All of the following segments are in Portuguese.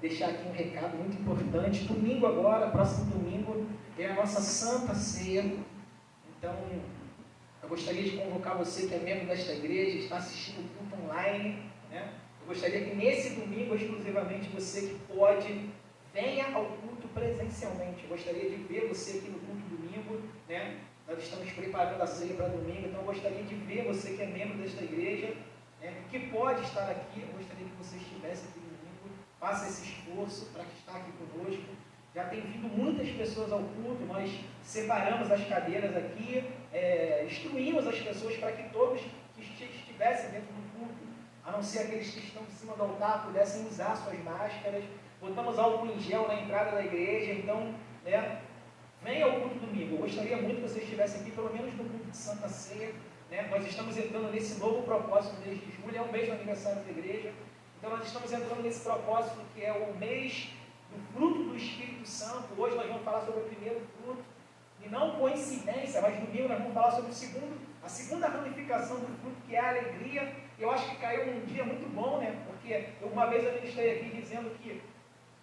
deixar aqui um recado muito importante. Domingo agora, próximo domingo, é a nossa Santa Ceia. Então, eu gostaria de convocar você que é membro desta igreja, está assistindo o culto online. Né? Eu gostaria que nesse domingo, exclusivamente, você que pode, venha ao culto presencialmente. Eu gostaria de ver você aqui no culto domingo. Né? Nós estamos preparando a ceia para domingo, então eu gostaria de ver você que é membro desta igreja, né? que pode estar aqui. Eu gostaria que você estivesse aqui. Faça esse esforço para estar aqui conosco. Já tem vindo muitas pessoas ao culto, nós separamos as cadeiras aqui, é, instruímos as pessoas para que todos que estivessem dentro do culto, a não ser aqueles que estão em cima do altar, pudessem usar suas máscaras. Botamos álcool em gel na entrada da igreja, então, né, venha ao culto domingo. Eu gostaria muito que você estivesse aqui, pelo menos no culto de Santa Ceia. Né? Nós estamos entrando nesse novo propósito no mês de julho, é o mês do aniversário da igreja. Então, nós estamos entrando nesse propósito que é o mês do fruto do Espírito Santo. Hoje nós vamos falar sobre o primeiro fruto. E não coincidência, mas domingo nós vamos falar sobre o segundo, a segunda ramificação do fruto, que é a alegria. Eu acho que caiu num dia muito bom, né? Porque uma vez eu ministrei aqui dizendo que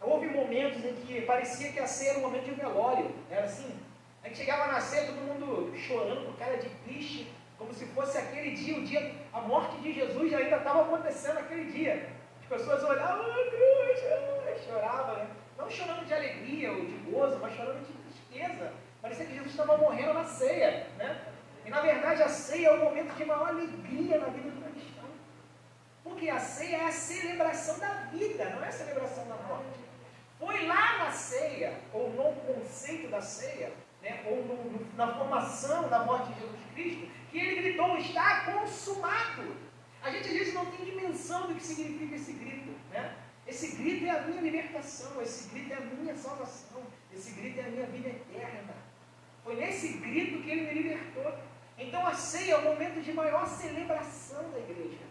houve momentos em que parecia que a ceia era um momento de velório. Era assim. A gente chegava na ceia, todo mundo chorando com cara de triste, como se fosse aquele dia, o dia, a morte de Jesus ainda estava acontecendo naquele dia. As pessoas olhavam, oh, cruz, choravam, né? Não chorando de alegria ou de gozo, mas chorando de tristeza. Parecia que Jesus estava morrendo na ceia, né? E na verdade a ceia é o momento de maior alegria na vida do cristão. Porque a ceia é a celebração da vida, não é a celebração da morte. Foi lá na ceia, ou no conceito da ceia, né, ou no, na formação da morte de Jesus Cristo, que ele gritou: está consumado. A gente às vezes não tem dimensão do que significa esse grito. Né? Esse grito é a minha libertação, esse grito é a minha salvação, esse grito é a minha vida eterna. Foi nesse grito que ele me libertou. Então a ceia é o momento de maior celebração da igreja.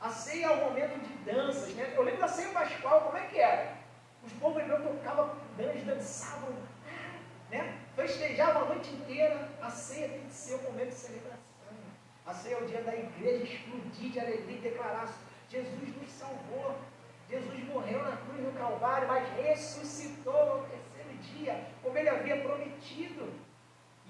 A ceia é o momento de danças. Né? Eu lembro da ceia pascual, como é que era? Os povos hebreus tocavam danças, dançavam, né? festejavam a noite inteira. A ceia tem que ser o momento de celebração. A ceia é o dia da igreja explodir de alegria e declarar: Jesus nos salvou. Jesus morreu na cruz do Calvário, mas ressuscitou no terceiro dia, como ele havia prometido.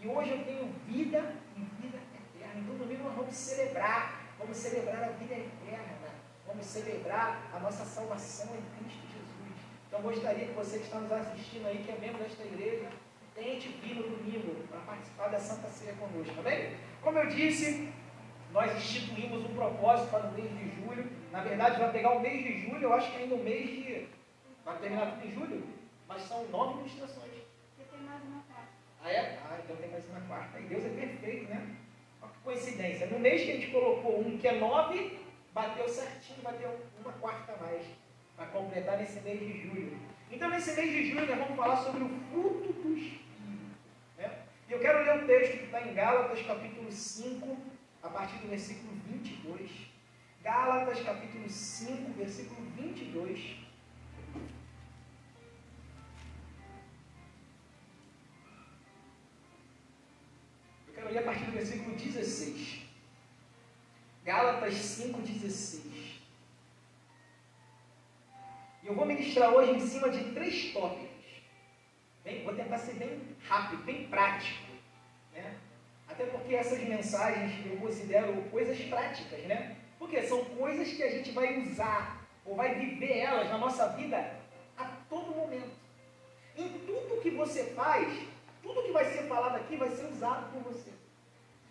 E hoje eu tenho vida e vida eterna. Então, domingo nós vamos celebrar. Vamos celebrar a vida eterna. Vamos celebrar a nossa salvação em Cristo Jesus. Então, gostaria que você que está nos assistindo aí, que é membro desta igreja, tente vir no domingo para participar da Santa Ceia conosco, tá bem? Como eu disse, nós instituímos um propósito para o mês de julho. Na verdade, vai pegar o mês de julho, eu acho que ainda o mês de. Vai terminar tudo em julho, mas são nove ministrações. Você tem mais uma quarta. Ah, é? Ah, então tem mais uma quarta. E Deus é perfeito, né? Olha que coincidência. No mês que a gente colocou um que é nove, bateu certinho, bateu uma quarta a mais. Para completar nesse mês de julho. Então, nesse mês de julho, nós vamos falar sobre o fruto do Espírito. Né? E eu quero ler o texto que está em Gálatas, capítulo 5, a partir do versículo 22. Gálatas, capítulo 5, versículo 22. Eu quero ler a partir do versículo 16. Gálatas 5, 16. E eu vou ministrar hoje em cima de três tópicos. Bem, vou tentar ser bem rápido, bem prático. Né? Até porque essas mensagens eu considero coisas práticas, né? Porque são coisas que a gente vai usar ou vai viver elas na nossa vida a todo momento. Em tudo que você faz, tudo que vai ser falado aqui vai ser usado por você.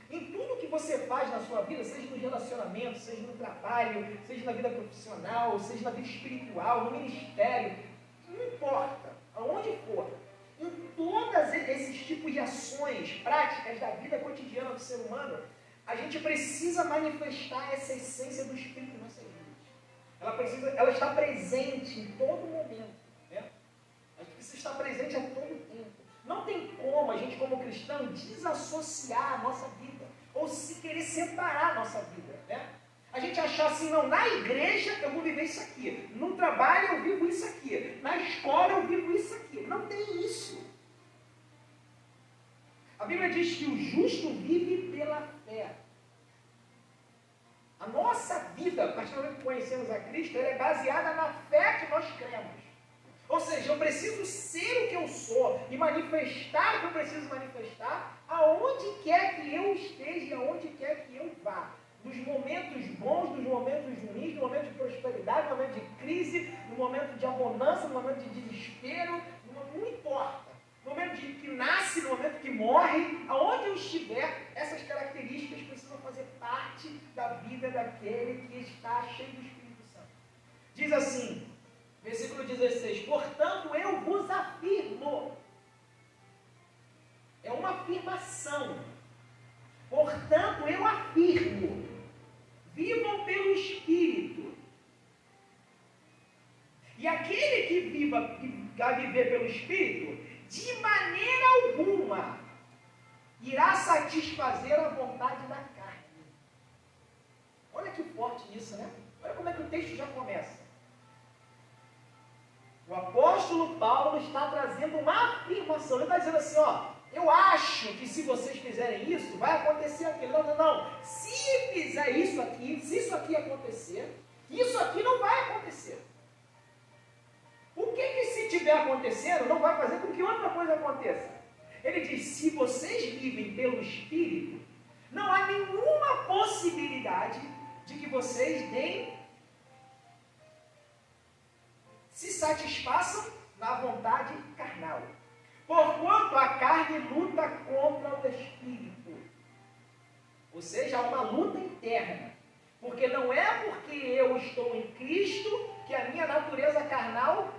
Em tudo que você faz na sua vida, seja no relacionamento, seja no trabalho, seja na vida profissional, seja na vida espiritual, no ministério, não importa, aonde for, em todos esses tipos de ações práticas da vida cotidiana do ser humano, a gente precisa manifestar essa essência do Espírito em nossas vidas. Ela, precisa, ela está presente em todo momento. Né? A gente precisa estar presente a todo tempo. Não tem como a gente, como cristão, desassociar a nossa vida ou se querer separar a nossa vida. Né? A gente achar assim, não, na igreja eu vou viver isso aqui, no trabalho eu vivo isso aqui, na escola eu vivo isso aqui. Não tem isso. A Bíblia diz que o justo vive pela fé. A nossa vida, a partir do momento que conhecemos a Cristo, ela é baseada na fé que nós cremos. Ou seja, eu preciso ser o que eu sou e manifestar o que eu preciso manifestar aonde quer que eu esteja e aonde quer que eu vá. Nos momentos bons, nos momentos ruins, no momento de prosperidade, no momento de crise, no momento de abundância, no momento de desespero, não importa. No momento de que nasce, no momento que morre, aonde eu estiver, essas características precisam fazer parte da vida daquele que está cheio do Espírito Santo. Diz assim, versículo 16: Portanto, eu vos afirmo. É uma afirmação. Portanto, eu afirmo: vivam pelo Espírito. E aquele que viva, que a viver pelo Espírito, de maneira alguma irá satisfazer a vontade da carne. Olha que forte isso, né? Olha como é que o texto já começa. O apóstolo Paulo está trazendo uma afirmação. Ele está dizendo assim: ó, eu acho que se vocês fizerem isso, vai acontecer aquilo. Não, não, não. Se fizer isso aqui, se isso aqui acontecer, isso aqui não vai acontecer. O que, que se tiver acontecendo não vai fazer com que outra coisa aconteça? Ele diz: se vocês vivem pelo Espírito, não há nenhuma possibilidade de que vocês deem, se satisfaçam na vontade carnal. Porquanto a carne luta contra o Espírito. Ou seja, há uma luta interna. Porque não é porque eu estou em Cristo que a minha natureza carnal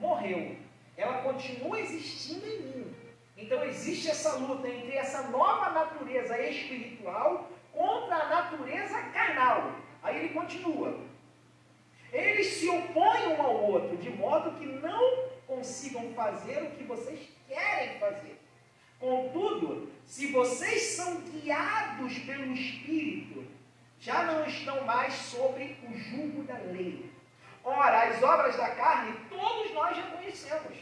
morreu. Ela continua existindo em mim. Então existe essa luta entre essa nova natureza espiritual contra a natureza carnal. Aí ele continua. Eles se opõem um ao outro, de modo que não consigam fazer o que vocês querem fazer. Contudo, se vocês são guiados pelo Espírito, já não estão mais sobre o jugo da lei. Ora, as obras da carne todos nós já conhecemos.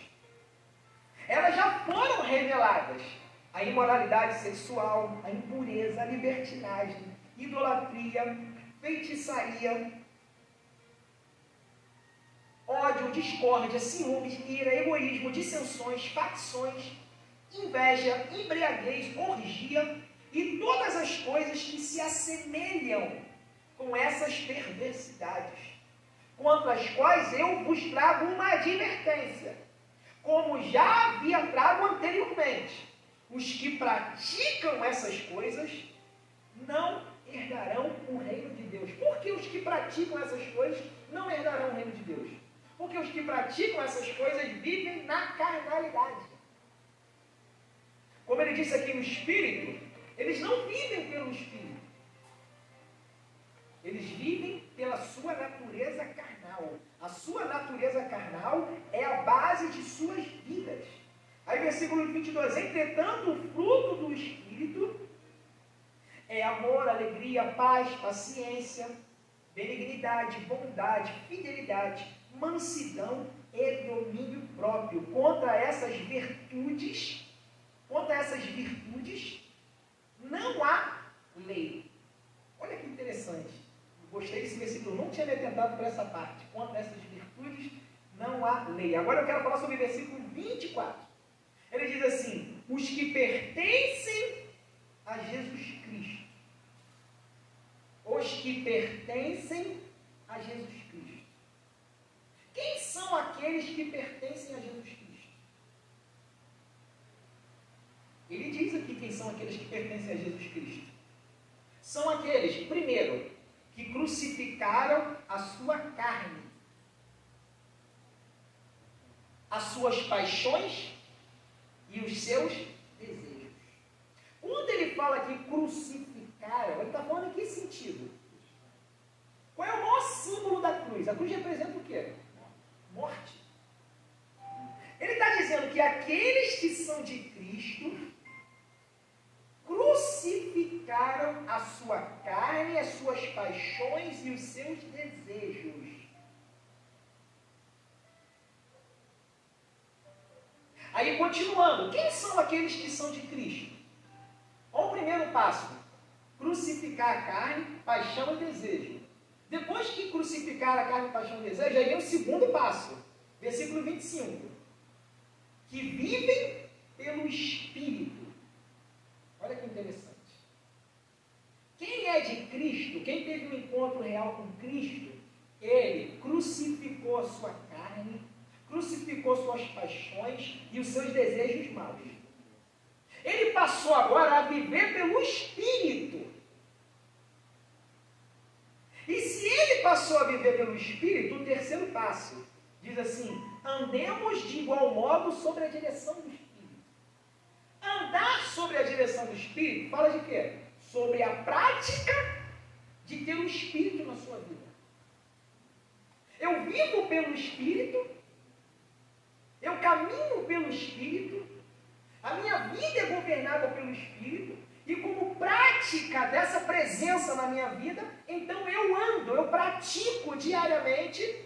Elas já foram reveladas. A imoralidade sexual, a impureza, a libertinagem, idolatria, feitiçaria, ódio, discórdia, ciúmes, ira, egoísmo, dissensões, facções, inveja, embriaguez, orgia e todas as coisas que se assemelham com essas perversidades quanto às quais eu vos trago uma advertência, como já havia trago anteriormente. Os que praticam essas coisas não herdarão o reino de Deus. Por que os que praticam essas coisas não herdarão o reino de Deus? Porque os que praticam essas coisas vivem na carnalidade. Como ele disse aqui no Espírito, eles não vivem pelo Espírito. Eles vivem pela sua natureza carnal. A sua natureza carnal é a base de suas vidas. Aí, versículo 22: Entretanto, o fruto do Espírito é amor, alegria, paz, paciência, benignidade, bondade, fidelidade, mansidão e domínio próprio. Contra essas virtudes, contra essas virtudes, não há lei. Olha que interessante. Gostei desse versículo, não tinha me atentado para essa parte. Contra essas virtudes não há lei. Agora eu quero falar sobre o versículo 24. Ele diz assim: os que pertencem a Jesus Cristo. Os que pertencem a Jesus Cristo. Quem são aqueles que pertencem a Jesus Cristo? Ele diz aqui quem são aqueles que pertencem a Jesus Cristo. São aqueles, primeiro, que crucificaram a sua carne, as suas paixões e os seus desejos. Quando ele fala que crucificaram, ele está falando em que sentido? Qual é o maior símbolo da cruz? A cruz representa o quê? De Cristo crucificaram a sua carne, as suas paixões e os seus desejos. Aí continuando, quem são aqueles que são de Cristo? Olha o primeiro passo: crucificar a carne, paixão e desejo. Depois que crucificar a carne, paixão e desejo, aí vem o segundo passo. Versículo 25. Que vivem pelo Espírito. Olha que interessante. Quem é de Cristo, quem teve um encontro real com Cristo, ele crucificou a sua carne, crucificou suas paixões e os seus desejos maus. Ele passou agora a viver pelo Espírito. E se ele passou a viver pelo Espírito, o terceiro passo diz assim: andemos de igual modo sobre a direção do Espírito. Andar sobre a direção do Espírito fala de quê? Sobre a prática de ter o Espírito na sua vida. Eu vivo pelo Espírito, eu caminho pelo Espírito, a minha vida é governada pelo Espírito, e como prática dessa presença na minha vida, então eu ando, eu pratico diariamente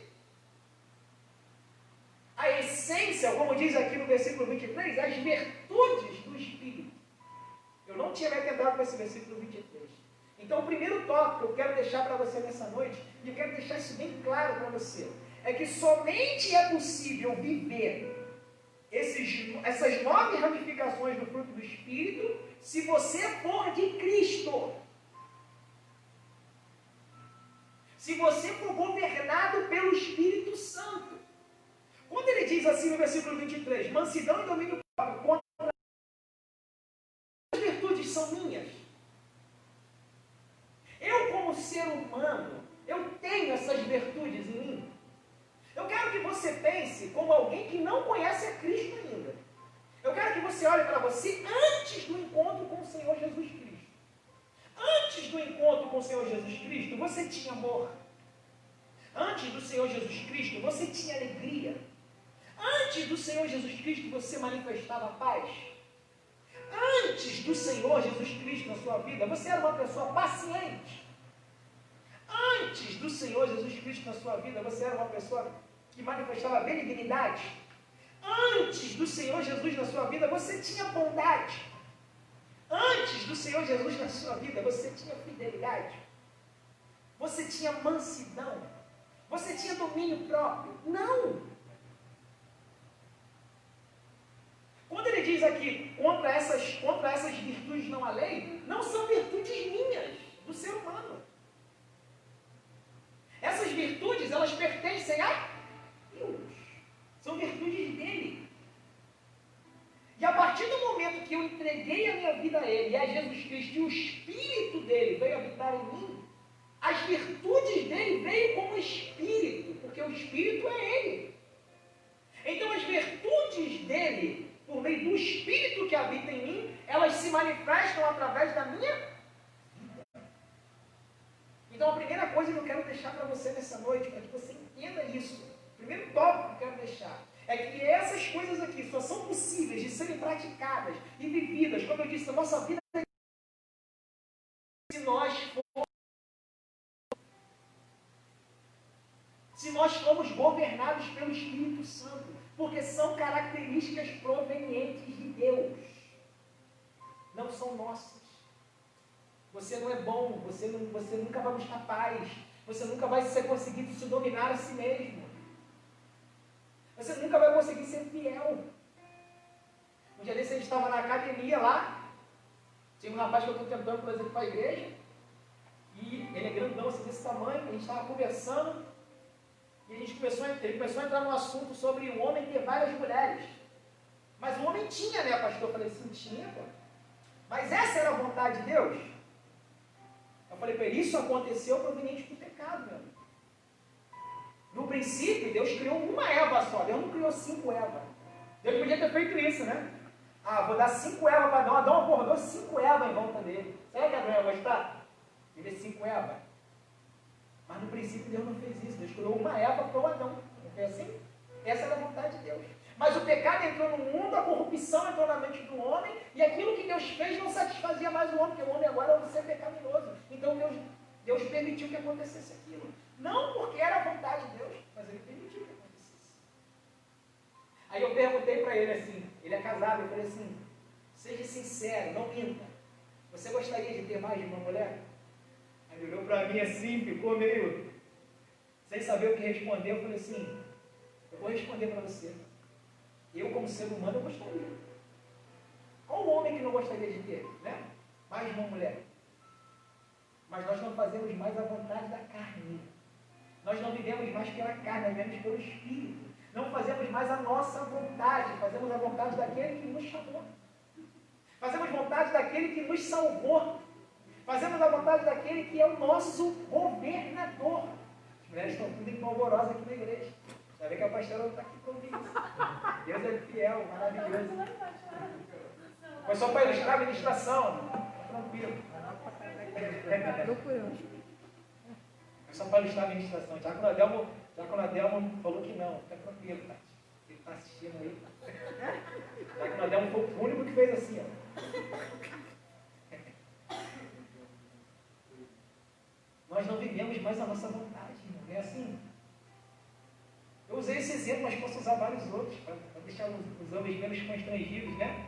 a essência, como diz aqui no versículo 23, as virtudes Espírito. Eu não tinha me atentado com esse versículo 23. Então, o primeiro tópico que eu quero deixar para você nessa noite, e eu quero deixar isso bem claro para você, é que somente é possível viver esses, essas nove ramificações do fruto do Espírito se você for de Cristo. Se você for governado pelo Espírito Santo. Quando ele diz assim no versículo 23, mansidão e domínio próprio, contra as virtudes são minhas. Eu, como ser humano, eu tenho essas virtudes em mim. Eu quero que você pense como alguém que não conhece a Cristo ainda. Eu quero que você olhe para você antes do encontro com o Senhor Jesus Cristo. Antes do encontro com o Senhor Jesus Cristo, você tinha amor. Antes do Senhor Jesus Cristo, você tinha alegria. Antes do Senhor Jesus Cristo, você manifestava paz. Antes do Senhor Jesus Cristo na sua vida, você era uma pessoa paciente. Antes do Senhor Jesus Cristo na sua vida, você era uma pessoa que manifestava benignidade. Antes do Senhor Jesus na sua vida, você tinha bondade. Antes do Senhor Jesus na sua vida, você tinha fidelidade. Você tinha mansidão. Você tinha domínio próprio. Não! Quando ele diz aqui contra essas, contra essas virtudes não há lei, não são virtudes minhas, do ser humano. Essas virtudes, elas pertencem a Deus. São virtudes dele. E a partir do momento que eu entreguei a minha vida a Ele, e a Jesus Cristo, e o Espírito dele veio habitar em mim, as virtudes dele veio como Espírito, porque o Espírito é Ele. Então as virtudes dele por meio do Espírito que habita em mim, elas se manifestam através da minha. Então, a primeira coisa que eu quero deixar para você nessa noite, para que você entenda isso, o primeiro tópico que eu quero deixar, é que essas coisas aqui só são possíveis de serem praticadas e vividas, como eu disse, a nossa vida se nós formos se nós formos governados pelo Espírito Santo porque são características provenientes de Deus, não são nossas. Você não é bom, você, não, você nunca vai buscar paz, você nunca vai ser conseguido se dominar a si mesmo. Você nunca vai conseguir ser fiel. Um dia desse a gente estava na academia lá, tinha um rapaz que eu estou tentando trazer para a igreja, e ele é grandão, assim, desse tamanho, a gente estava conversando, e a gente começou, ele começou a entrar no assunto sobre o homem ter várias mulheres. Mas o homem tinha, né, pastor? Eu falei assim, tinha, pô. Mas essa era a vontade de Deus? Eu falei para ele, isso aconteceu proveniente do pecado, meu amigo. No princípio, Deus criou uma Eva só, Deus não criou cinco Eva. Deus podia ter feito isso, né? Ah, vou dar cinco Eva para Adão. Adão acordou cinco Eva em volta dele. Será que Adão ia gostar? Ele é cinco Eva. Mas no princípio Deus não fez isso. Deus criou uma Eva para o Adão. Não foi assim? Essa era a vontade de Deus. Mas o pecado entrou no mundo, a corrupção entrou na mente do homem, e aquilo que Deus fez não satisfazia mais o homem, porque o homem agora é um ser pecaminoso. Então Deus, Deus permitiu que acontecesse aquilo. Não porque era a vontade de Deus, mas ele permitiu que acontecesse. Aí eu perguntei para ele assim, ele é casado, eu falei assim, seja sincero, não minta. Você gostaria de ter mais de uma mulher? Ele olhou para mim assim, ficou meio sem saber o que responder. Eu falei assim: Eu vou responder para você. Eu, como ser humano, eu gostaria. Qual homem que não gostaria de ter? Né? Mais uma mulher. Mas nós não fazemos mais a vontade da carne. Nós não vivemos mais pela carne, vivemos pelo Espírito. Não fazemos mais a nossa vontade, fazemos a vontade daquele que nos chamou. Fazemos vontade daquele que nos salvou. Fazemos a vontade daquele que é o nosso governador. As mulheres estão tudo empolvorosas aqui na igreja. Já vê que a pastora está aqui comigo. Deus é fiel, maravilhoso. Foi só para ilustrar a ministração. Tranquilo. Foi só para ilustrar a ministração. Já quando a Delmo, já quando a Delmo falou que não, fica tranquilo, Tati. Ele está assistindo aí. Já quando a Delmo foi o único que fez assim, ó. Nós não vivemos mais a nossa vontade, não é assim? Eu usei esse exemplo, mas posso usar vários outros, para deixar os, homens menos constrangidos, né?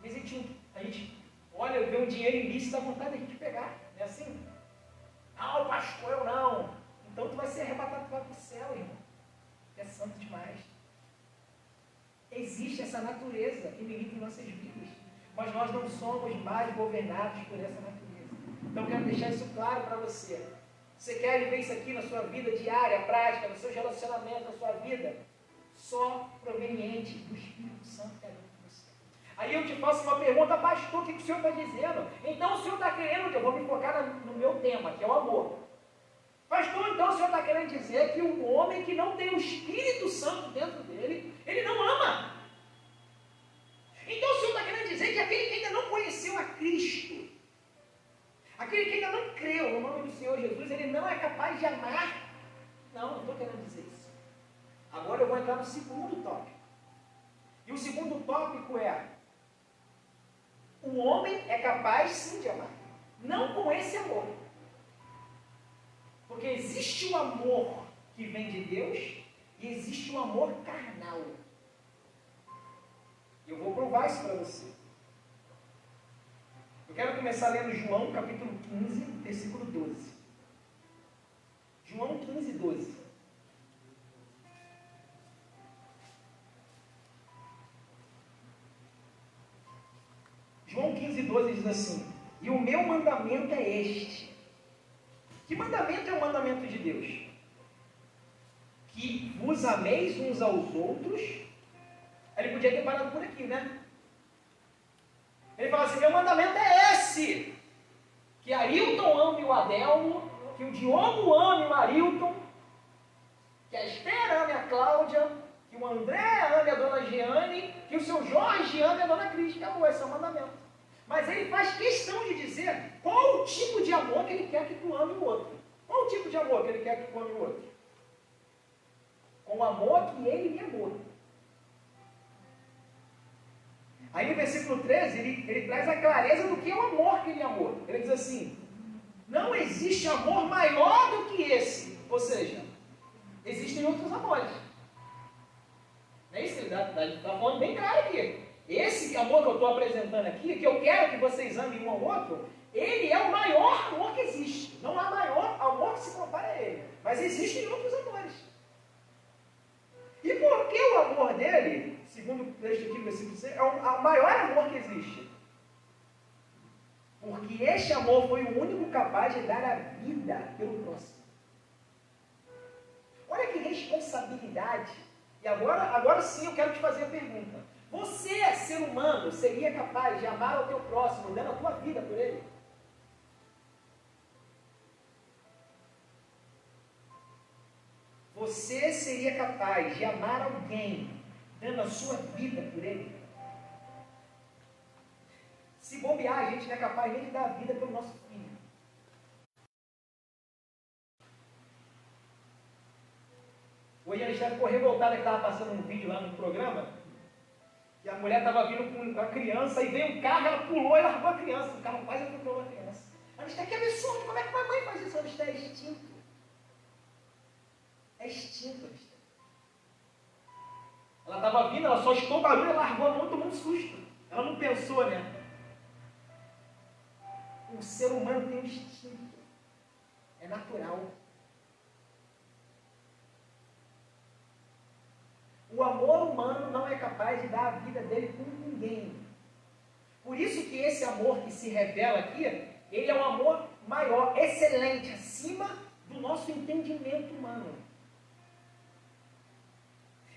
Mas a gente, a gente olha, vê um dinheiro ilícito, dá vontade gente pegar, não é assim? Ah, o pastor, eu não. Então tu vai ser arrebatado para o céu, irmão. É santo demais. Existe essa natureza que milita em nossas vidas. Mas nós não somos mais governados por essa natureza. Então quero deixar isso claro para você. Você quer viver isso aqui na sua vida diária, prática, nos seus relacionamentos, na sua vida? Só proveniente do Espírito Santo que é dentro de você. Aí eu te faço uma pergunta, pastor, o que o senhor está dizendo? Então o senhor está querendo que eu vou me focar no meu tema, que é o amor. Pastor, então o senhor está querendo dizer que o homem que não tem o Espírito Santo dentro dele, ele não ama. Então o senhor está querendo dizer que aquele que ainda não conheceu a Cristo, Aquele que ainda não creu no nome do Senhor Jesus, ele não é capaz de amar. Não, não estou querendo dizer isso. Agora eu vou entrar no segundo tópico. E o segundo tópico é: o homem é capaz sim de amar. Não com esse amor. Porque existe o amor que vem de Deus e existe o amor carnal. Eu vou provar isso para você. Quero começar lendo João capítulo 15, versículo 12. João 15, 12. João 15, 12 diz assim: E o meu mandamento é este. Que mandamento é o mandamento de Deus? Que vos ameis uns aos outros. Ele podia ter parado por aqui, né? Ele fala assim: meu mandamento é esse. Que Ailton ame o Adelmo, que o Diogo ame o Arilton, que a Esther ame a Cláudia, que o André ame a dona Giane, que o seu Jorge ame a dona Cris. Acabou, esse é o mandamento. Mas ele faz questão de dizer qual o tipo de amor que ele quer que tu ame o outro. Qual o tipo de amor que ele quer que tu ame o outro? Com o amor que ele me amou. Aí no versículo 13, ele, ele traz a clareza do que é o amor que ele amou. Ele diz assim: Não existe amor maior do que esse. Ou seja, existem outros amores. Não é isso ele está tá falando bem claro aqui. Esse amor que eu estou apresentando aqui, que eu quero que vocês amem um ao outro, ele é o maior amor que existe. Não há maior amor que se compare a ele. Mas existem outros amores. E por que o amor dele segundo texto aqui, versículo 6, é o maior amor que existe. Porque este amor foi o único capaz de dar a vida pelo próximo. Olha que responsabilidade. E agora, agora sim eu quero te fazer a pergunta. Você, ser humano, seria capaz de amar o teu próximo, dando a tua vida por ele? Você seria capaz de amar alguém dando a sua vida por ele. Se bombear, a gente não é capaz nem de dar a vida pelo nosso filho. Hoje a gente ficou revoltada que estava passando um vídeo lá no programa, que a mulher estava vindo com a criança e veio um carro, ela pulou e largou a criança. O carro quase atropelou a criança. A gente está que absurdo, como é que uma mãe faz isso? A gente é extinto. É extinto, gente ela estava vindo, ela só escutou o barulho e largou a mão, tomou um susto. Ela não pensou, né? O ser humano tem um instinto. É natural. capaz de dar a vida dele por ninguém. Por isso que esse amor que se revela aqui, ele é um amor maior, excelente, acima do nosso entendimento humano.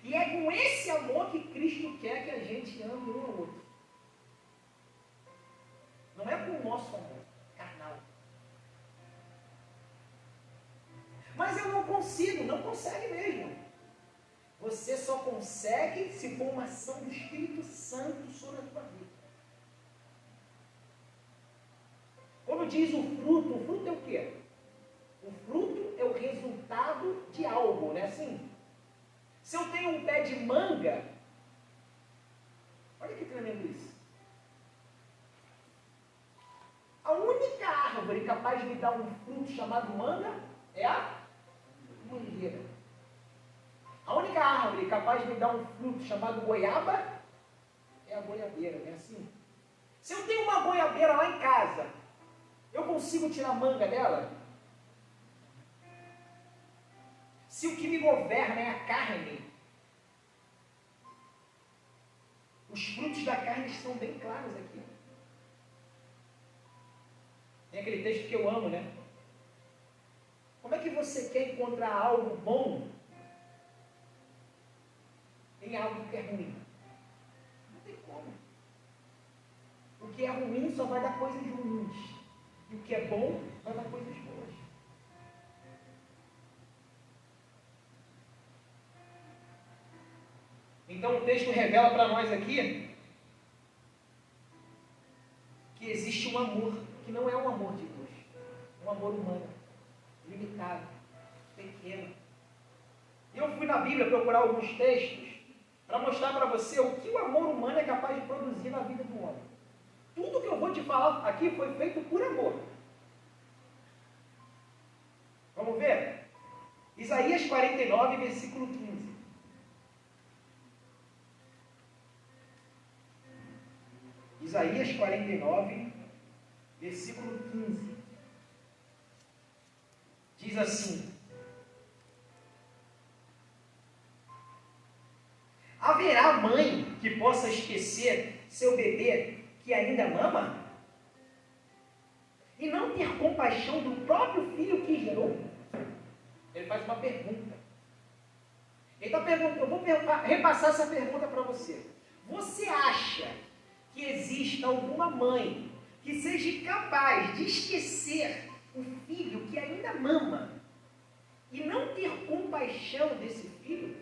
E é com esse amor que Cristo quer que a gente ame um ao outro. Não é com o nosso amor carnal. Mas eu não consigo, não consegue mesmo. Você só consegue se for uma ação do Espírito Santo sobre a tua vida. Quando diz o fruto, o fruto é o quê? O fruto é o resultado de algo, né? Assim, se eu tenho um pé de manga, olha que tremendo isso. A única árvore capaz de me dar um fruto chamado manga é a mangueira. A única árvore capaz de me dar um fruto chamado goiaba é a goiabeira, não é assim? Se eu tenho uma goiabeira lá em casa, eu consigo tirar manga dela? Se o que me governa é a carne, os frutos da carne são bem claros aqui. Tem aquele texto que eu amo, né? Como é que você quer encontrar algo bom em algo que é ruim? Não tem como. O que é ruim só vai dar coisas ruins. E o que é bom vai dar coisas boas. Então o texto revela para nós aqui que existe um amor que não é um amor de Deus, um amor humano limitado, pequeno. E eu fui na Bíblia procurar alguns textos para mostrar para você o que o amor humano é capaz de produzir na vida do homem. Tudo que eu vou te falar aqui foi feito por amor. Vamos ver? Isaías 49, versículo 15. Isaías 49, versículo 15 diz assim: Haverá mãe que possa esquecer seu bebê que ainda mama? E não ter compaixão do próprio filho que gerou? Ele faz uma pergunta. Ele está perguntando, eu vou repassar essa pergunta para você. Você acha que exista alguma mãe que seja capaz de esquecer o filho que ainda mama e não ter compaixão desse filho?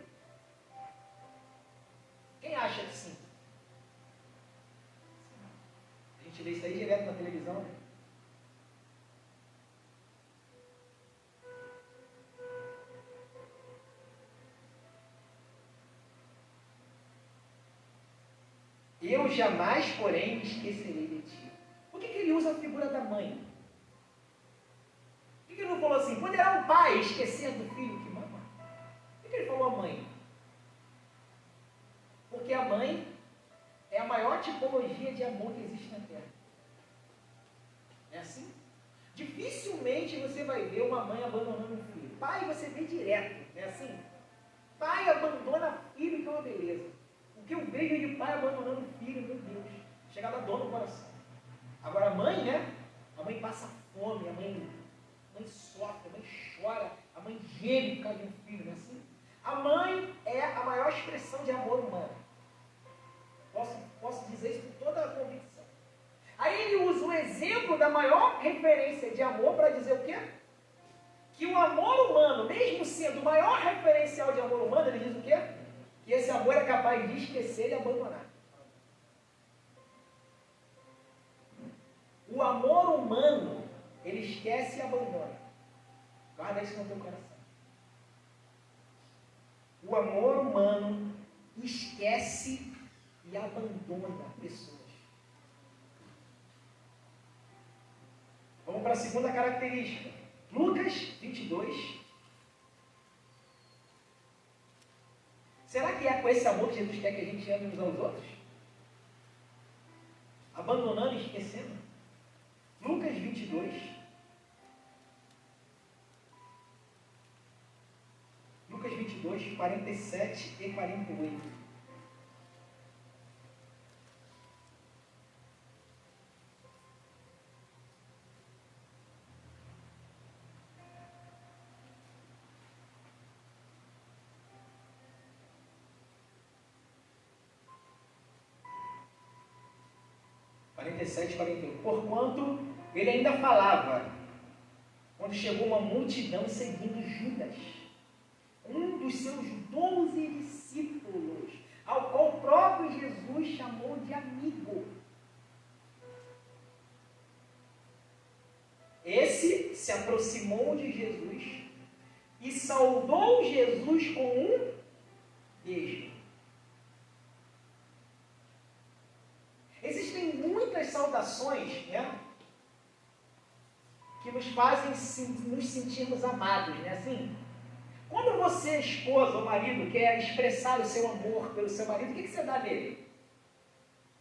Quem acha que sim? A gente vê isso aí direto na televisão. Né? Eu jamais, porém, me esquecerei de ti. Por que, que ele usa a figura da mãe? que ele não falou assim? Poderá um pai esquecer do filho que mama? Por que ele falou a mãe? Porque a mãe é a maior tipologia de amor que existe na Terra. É assim? Dificilmente você vai ver uma mãe abandonando um filho. Pai você vê direto, é assim? Pai abandona filho, que é uma beleza. O que eu vejo de pai abandonando filho, meu Deus, chega a dar dor no coração. Agora a mãe, né? A mãe passa fome, a mãe mãe sofre, a mãe chora, a mãe geme por causa de um filho, não é assim? A mãe é a maior expressão de amor humano. Posso, posso dizer isso com toda a convicção. Aí ele usa o exemplo da maior referência de amor para dizer o quê? Que o amor humano, mesmo sendo o maior referencial de amor humano, ele diz o quê? Que esse amor é capaz de esquecer e abandonar. O amor humano ele esquece e abandona. Guarda isso no teu coração. O amor humano esquece e abandona pessoas. Vamos para a segunda característica. Lucas 22. Será que é com esse amor que Jesus quer que a gente ame uns aos outros? Abandonando e esquecendo? Lucas 22. Lucas 22, 47 e 48. 47 e 41. Porquanto ele ainda falava, quando chegou uma multidão seguindo Judas, um dos seus doze discípulos, ao qual o próprio Jesus chamou de amigo. Esse se aproximou de Jesus e saudou Jesus com um beijo. Existem muitas saudações, né? Que nos fazem nos sentirmos amados, né? Assim, quando você, esposa ou marido, quer expressar o seu amor pelo seu marido, o que, que você dá nele?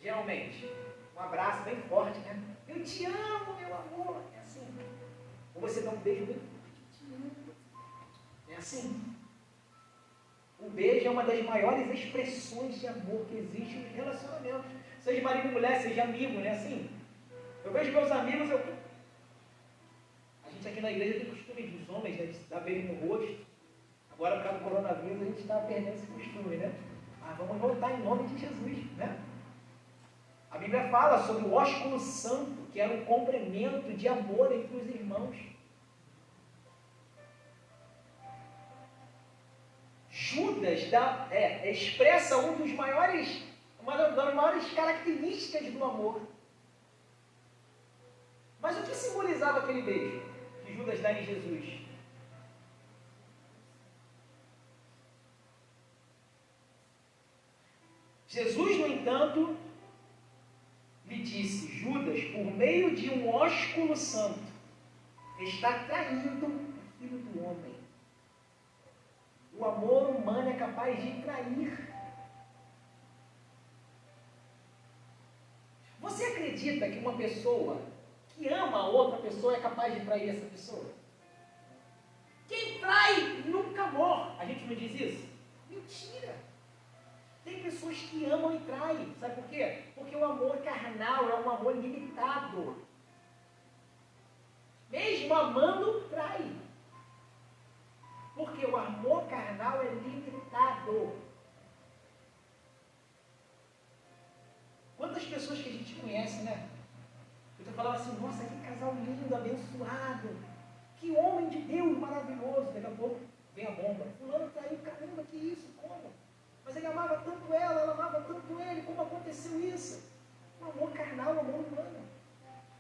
Geralmente, um abraço bem forte, né? Eu te amo, meu amor. É assim. Ou você dá um beijo bem forte. É assim. O beijo é uma das maiores expressões de amor que existe nos relacionamentos. Seja marido e mulher, seja amigo, né? Assim. Eu vejo meus amigos, eu. A gente aqui na igreja tem costume dos homens, né? De dar beijo no rosto. Agora, por causa do coronavírus, a gente está perdendo esse costume, né? Mas vamos voltar em nome de Jesus, né? A Bíblia fala sobre o ósculo santo, que era um complemento de amor entre os irmãos. Judas dá, é, expressa um dos maiores, uma das maiores características do amor. Mas o que simbolizava aquele beijo que Judas dá em Jesus? Jesus, no entanto, lhe disse: Judas, por meio de um ósculo santo, está traindo o filho do homem. O amor humano é capaz de trair. Você acredita que uma pessoa que ama a outra pessoa é capaz de trair essa pessoa? Quem trai nunca morre. A gente não diz isso? Mentira. Tem pessoas que amam e traem. Sabe por quê? Porque o amor carnal é um amor limitado. Mesmo amando, trai. Porque o amor carnal é limitado. Quantas pessoas que a gente conhece, né? Eu estou falando assim, nossa, que casal lindo, abençoado. Que homem de Deus maravilhoso. Daqui a pouco vem a bomba. Fulano traiu, caramba, que isso? Como? Mas ele amava tanto ela, ela amava tanto ele. Como aconteceu isso? O amor carnal, o amor humano.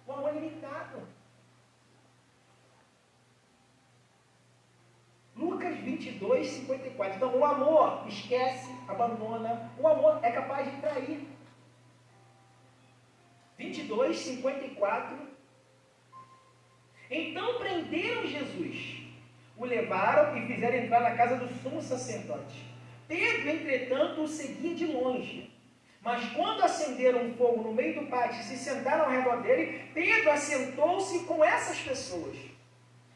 O amor limitado. Lucas 22, 54. Então, o amor esquece, abandona. O amor é capaz de trair. 22, 54. Então prenderam Jesus, o levaram e fizeram entrar na casa do sumo sacerdote. Pedro, entretanto, o seguia de longe. Mas quando acenderam um fogo no meio do pátio e se sentaram ao redor dele, Pedro assentou-se com essas pessoas.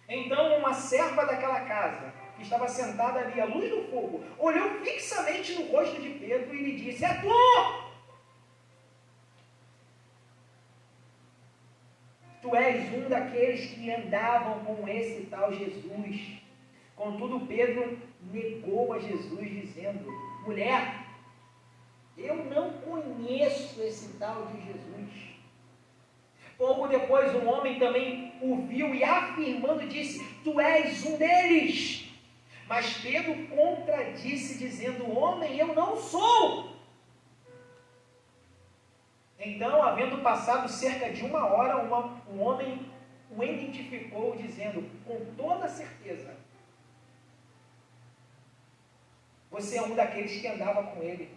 Então uma serva daquela casa, que estava sentada ali à luz do fogo, olhou fixamente no rosto de Pedro e lhe disse: É tu! Tu és um daqueles que andavam com esse tal Jesus. Contudo, Pedro negou a Jesus, dizendo: Mulher, eu não conheço esse tal de Jesus. Pouco depois, um homem também o viu e, afirmando, disse: Tu és um deles. Mas Pedro contradisse, dizendo: Homem, eu não sou. Então, havendo passado cerca de uma hora, uma, um homem o identificou, dizendo com toda certeza: Você é um daqueles que andava com ele.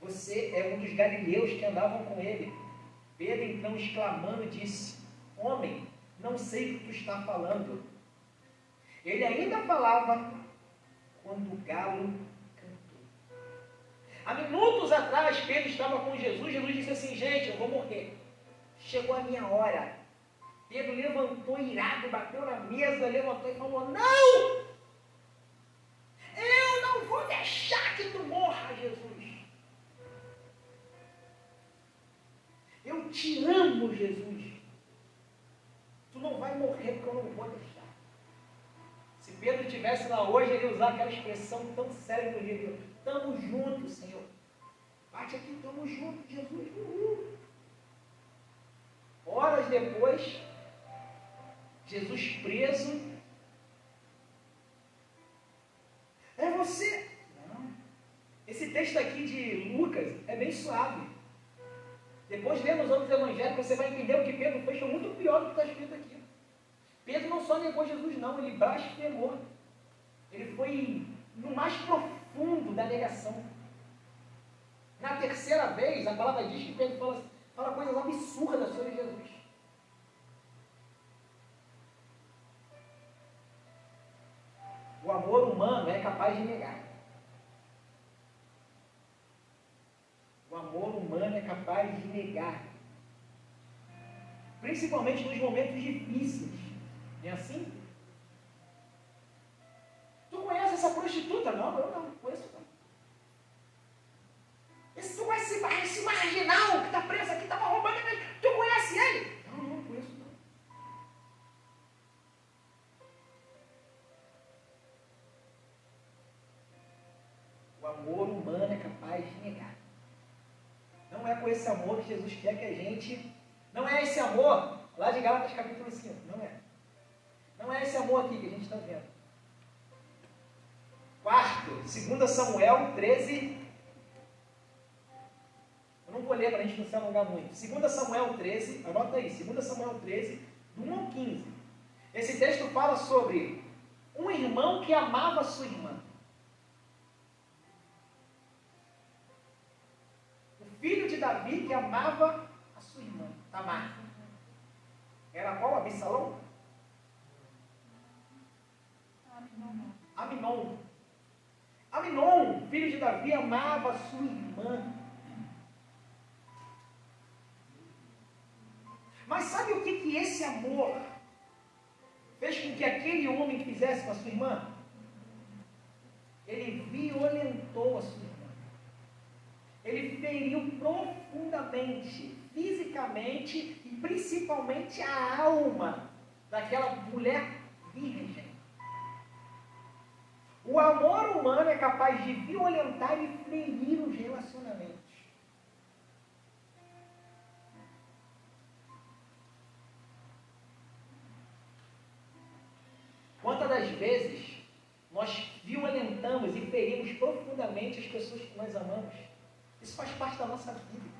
Você é um dos galileus que andavam com ele. Pedro então exclamando disse: Homem, não sei o que tu está falando. Ele ainda falava quando o galo. Há minutos atrás, Pedro estava com Jesus. Jesus disse assim: Gente, eu vou morrer. Chegou a minha hora. Pedro levantou irado, bateu na mesa, levantou e falou: Não! Eu não vou deixar que tu morra, Jesus. Eu te amo, Jesus. Tu não vai morrer porque eu não vou deixar. Se Pedro estivesse lá hoje, ele ia usar aquela expressão tão séria no livro. Estamos juntos, Senhor. Bate aqui, estamos juntos, Jesus. Uhul. 2, Jesus preso. É você. Não. Esse texto aqui de Lucas é bem suave. Depois, lendo os outros evangelhos, você vai entender o que Pedro fez, foi muito pior do que está escrito aqui. Pedro não só negou Jesus, não, ele blasfemou. Ele foi no mais profundo da negação. Na terceira vez, a palavra diz que Pedro fala, fala coisas absurdas sobre Jesus. O amor humano é capaz de negar. O amor humano é capaz de negar. Principalmente nos momentos difíceis. É assim? Conhece essa prostituta? Não, eu não conheço não. Esse, tu conhece esse, esse marginal que está preso aqui, estava roubando, tu conhece ele? Não, não conheço não. O amor humano é capaz de negar. Não é com esse amor que Jesus quer que a gente. Não é esse amor, lá de Gálatas capítulo 5, não é. Não é esse amor aqui que a gente está vendo. Quarto, 2 Samuel 13. Eu não vou ler para a gente não se alongar muito. 2 Samuel 13, anota aí, 2 Samuel 13, do 1 ao 15. Esse texto fala sobre um irmão que amava sua irmã. O filho de Davi que amava a sua irmã, Tamar. Era qual? Absalão? Aminon. Aminon, filho de Davi, amava sua irmã. Mas sabe o que, que esse amor fez com que aquele homem fizesse com a sua irmã? Ele violentou a sua irmã. Ele feriu profundamente, fisicamente e principalmente a alma daquela mulher virgem. O amor humano é capaz de violentar e ferir os relacionamentos. Quantas das vezes nós violentamos e ferimos profundamente as pessoas que nós amamos? Isso faz parte da nossa vida.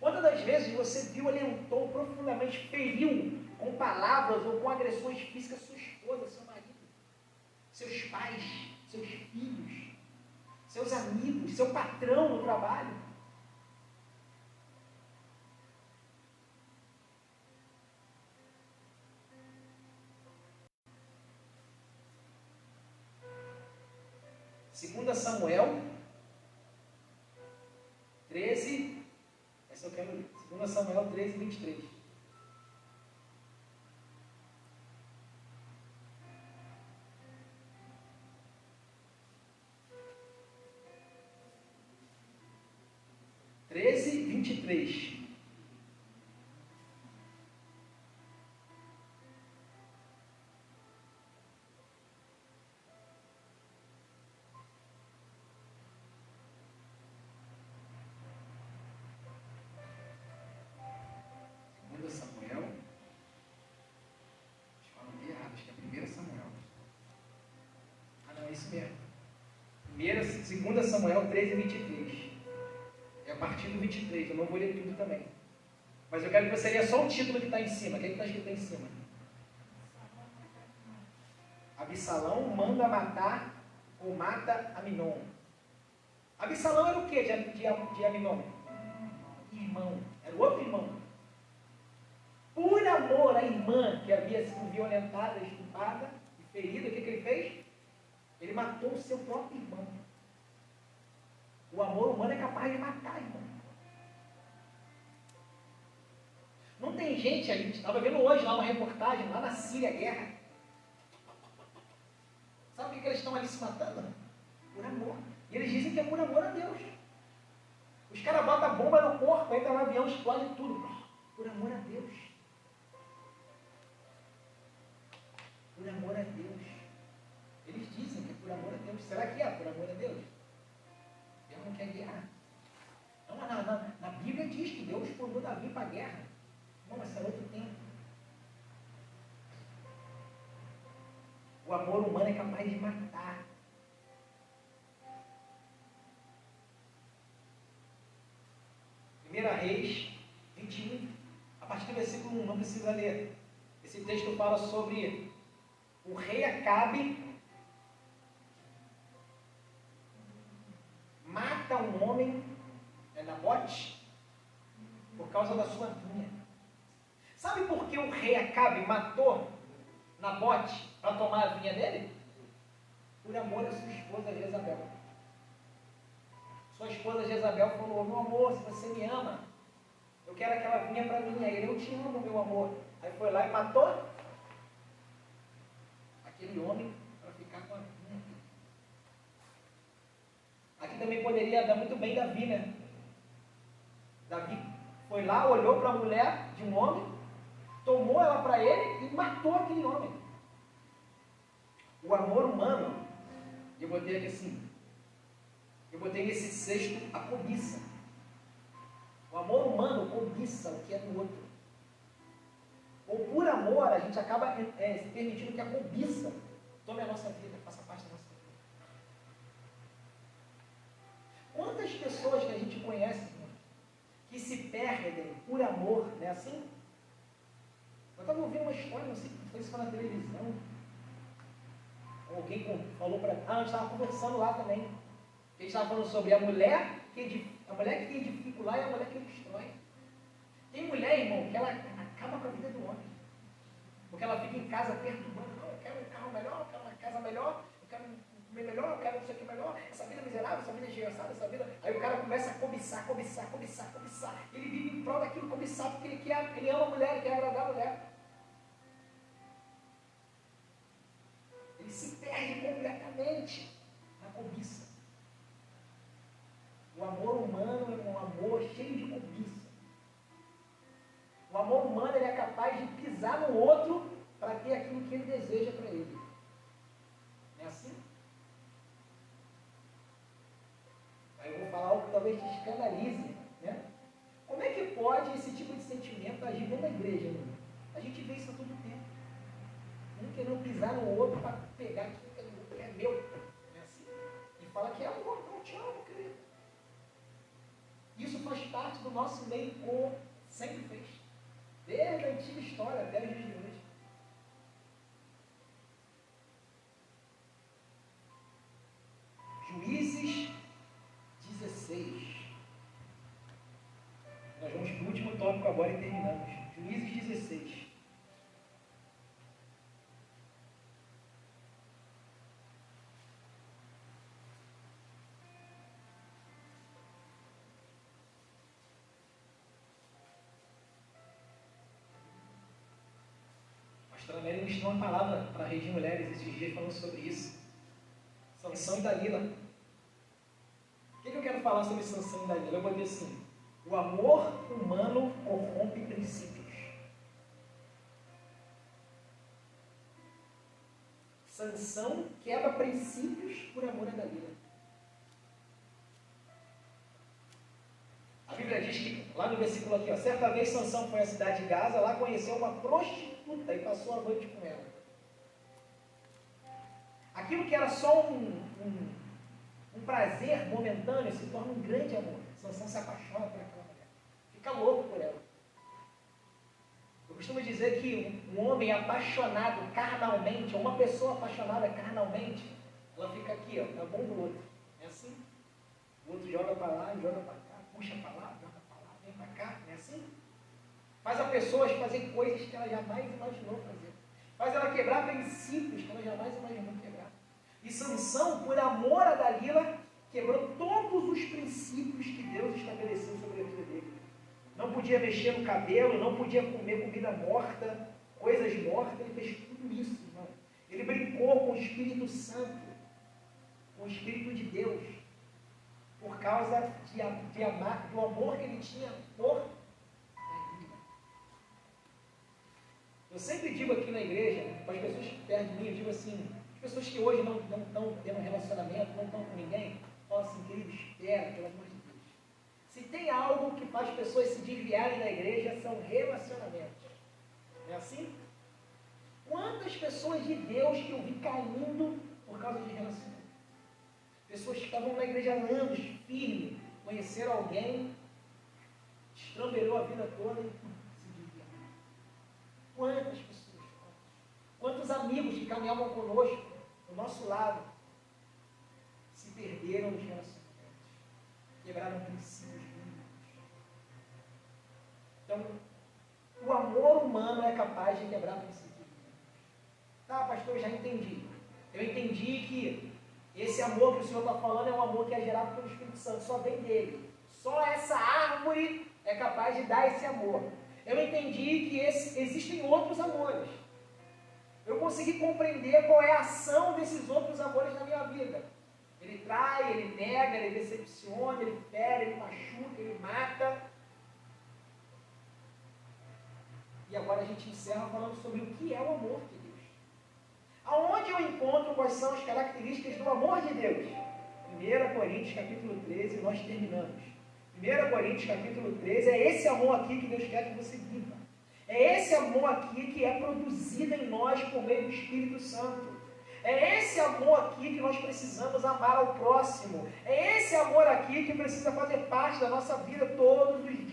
Quantas das vezes você violentou profundamente, feriu com palavras ou com agressões físicas sua esposa, seu marido, seus pais? Seus filhos, seus amigos, seu patrão no trabalho. Segunda Samuel 13, essa eu quero ler. Segunda Samuel 13, 23. É isso mesmo. Primeira, segunda Samuel 13, 23 partir do 23, eu não vou ler tudo também. Mas eu quero que você leia só o título que está em cima. O que é está escrito em cima? Absalão manda matar ou mata Aminon. Absalão era o que de, de, de Aminon? Irmão. Era o outro irmão. Por amor à irmã que havia sido violentada, estupada e ferida, o que, que ele fez? Ele matou o seu próprio irmão. O amor humano é capaz de matar, irmão. Não tem gente ali, estava vendo hoje lá uma reportagem, lá na Síria, guerra. Sabe por que eles estão ali se matando? Por amor. E eles dizem que é por amor a Deus. Os caras botam a bomba no corpo, entra no avião, explode tudo. Por amor a Deus. Por amor a Deus. Eles dizem que é por amor a Deus. Será que é por amor a Deus? guerra? Não, essa é tá outro tempo. O amor humano é capaz de matar. Primeira Reis 21. A partir do versículo 1, não precisa ler. Esse texto fala sobre o rei Acabe mata um homem causa da sua vinha. Sabe por que o rei Acabe matou Nabote para tomar a vinha dele? Por amor a sua esposa Jezabel. Sua esposa Jezabel falou: Meu amor, se você me ama, eu quero aquela vinha para mim. Aí Eu te amo, meu amor. Aí foi lá e matou aquele homem para ficar com a vinha. Aqui também poderia dar muito bem Davi, né? Davi foi lá, olhou para a mulher de um homem, tomou ela para ele e matou aquele homem. O amor humano, eu botei aqui assim, eu botei nesse sexto a cobiça. O amor humano cobiça o que é do outro. Ou por amor, a gente acaba é, se permitindo que a cobiça tome a nossa vida, faça parte da nossa vida. Quantas pessoas que a gente conhece que se perdem por amor, não é assim? Eu estava ouvindo uma história, não sei se foi isso na televisão. Alguém falou para. Ah, a gente estava conversando lá também. A gente estava falando sobre a mulher que edifica, a mulher que edifica lá e a mulher que destrói. Tem mulher, irmão, que ela acaba com a vida do homem. Porque ela fica em casa perturbando. Não, eu quero um carro melhor, eu quero uma casa melhor, melhor, eu quero não sei o que melhor. Essa vida miserável, essa vida desgraçada, essa vida. Aí o cara começa a cobiçar, cobiçar, cobiçar, cobiçar. Ele vive em prol daquilo cobiçar porque ele quer, ele ama a mulher, ele quer agradar a mulher. Ele se perde completamente na cobiça. O amor humano é um amor cheio de cobiça. O amor humano ele é capaz de pisar no outro para ter aquilo que ele deseja para ele. Não é assim? Aí eu vou falar algo que talvez te escandalize. Né? Como é que pode esse tipo de sentimento agir dentro da igreja? Né? A gente vê isso todo tempo. Um querendo pisar no outro para pegar aquilo que é meu. É assim? E fala que é amor, não te amo, querido. Isso faz parte do nosso meio como sempre fez. Desde a antiga história até os dias de hoje. Juízes 16. Nós vamos para o último tópico agora e terminamos. Pastor Amélia ministrou uma palavra para a Rede de Mulheres esses dias falando sobre isso. Sansão e Dalila. O que, que eu quero falar sobre Sansão e Dalila? Eu vou dizer assim: o amor humano corrompe princípios. Sansão quebra princípios por amor a Dalila. A Bíblia diz que, lá no versículo aqui, ó, certa vez Sansão foi à cidade de Gaza, lá conheceu uma prostituta e passou a noite com ela. Aquilo que era só um, um, um prazer momentâneo se torna um grande amor. Sansão se apaixona por aquela mulher. Fica louco por ela. Eu costumo dizer que um homem apaixonado carnalmente, ou uma pessoa apaixonada carnalmente, ela fica aqui, ó, na bom do outro. É assim? O outro joga para lá, joga para cá, puxa para lá, É assim? Faz a pessoa fazer coisas que ela jamais imaginou fazer. Faz ela quebrar princípios que ela jamais imaginou quebrar. E Sansão, por amor a Dalila, quebrou todos os princípios que Deus estabeleceu sobre a vida dele. Não podia mexer no cabelo, não podia comer comida morta, coisas mortas, ele fez tudo isso, irmão. Ele brincou com o Espírito Santo, com o Espírito de Deus, por causa de, de amar, do amor que ele tinha por Eu sempre digo aqui na igreja, para as pessoas perto de mim, eu digo assim, as pessoas que hoje não estão tendo um relacionamento, não estão com ninguém, falam assim, querido, espera, pelo amor de Deus. Se tem algo que faz pessoas se desviarem da igreja, são relacionamentos. É assim? Quantas pessoas de Deus que eu vi caindo por causa de relacionamento? Pessoas que estavam na igreja anos, firme, conheceram alguém, estramberou a vida toda e se desviaram. Quantas pessoas? Quantos amigos que caminhavam conosco, do nosso lado, se perderam nos relacionamentos, quebraram princípios bíblicos. Então, o amor humano é capaz de quebrar princípios bíblicos. Tá, pastor, já entendi. Eu entendi que esse amor que o Senhor está falando é um amor que é gerado pelo Espírito Santo, só vem dele. Só essa árvore é capaz de dar esse amor. Eu entendi que esse, existem outros amores. Eu consegui compreender qual é a ação desses outros amores na minha vida. Ele trai, ele nega, ele decepciona, ele fere, ele machuca, ele mata. E agora a gente encerra falando sobre o que é o amor. Aonde eu encontro quais são as características do amor de Deus? 1 Coríntios capítulo 13, nós terminamos. 1 Coríntios capítulo 13 é esse amor aqui que Deus quer que você viva. É esse amor aqui que é produzido em nós por meio do Espírito Santo. É esse amor aqui que nós precisamos amar ao próximo. É esse amor aqui que precisa fazer parte da nossa vida todos os dias.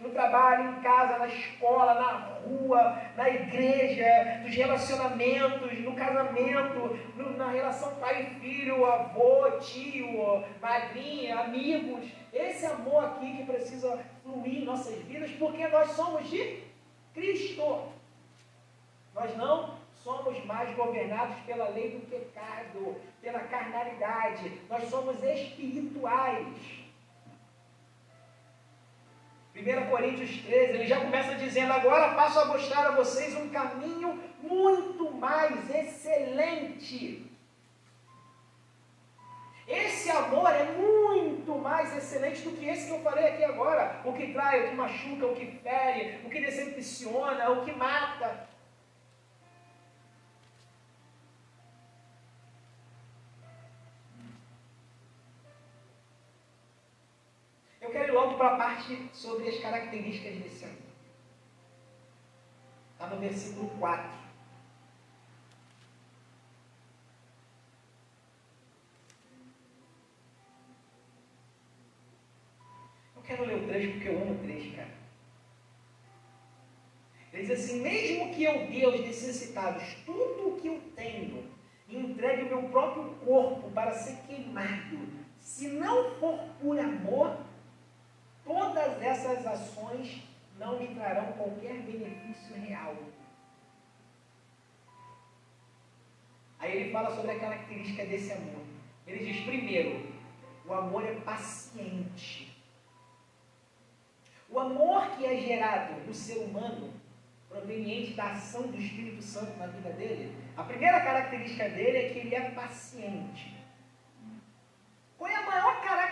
No trabalho, em casa, na escola, na rua, na igreja, nos relacionamentos, no casamento, no, na relação pai e filho, avô, tio, madrinha, amigos. Esse amor aqui que precisa fluir em nossas vidas porque nós somos de Cristo. Nós não somos mais governados pela lei do pecado, pela carnalidade. Nós somos espirituais. 1 Coríntios 13, ele já começa dizendo: Agora passo a mostrar a vocês um caminho muito mais excelente. Esse amor é muito mais excelente do que esse que eu falei aqui agora. O que trai, o que machuca, o que fere, o que decepciona, o que mata. Para a parte sobre as características desse amor. Está no versículo 4. Eu quero ler o 3 porque eu amo o 3, cara. Ele diz assim: Mesmo que eu dê aos necessitados tudo o que eu tenho, e entregue o meu próprio corpo para ser queimado, se não for por amor, todas essas ações não me trarão qualquer benefício real. Aí ele fala sobre a característica desse amor. Ele diz: primeiro, o amor é paciente. O amor que é gerado no ser humano, proveniente da ação do Espírito Santo na vida dele, a primeira característica dele é que ele é paciente. Qual é a maior característica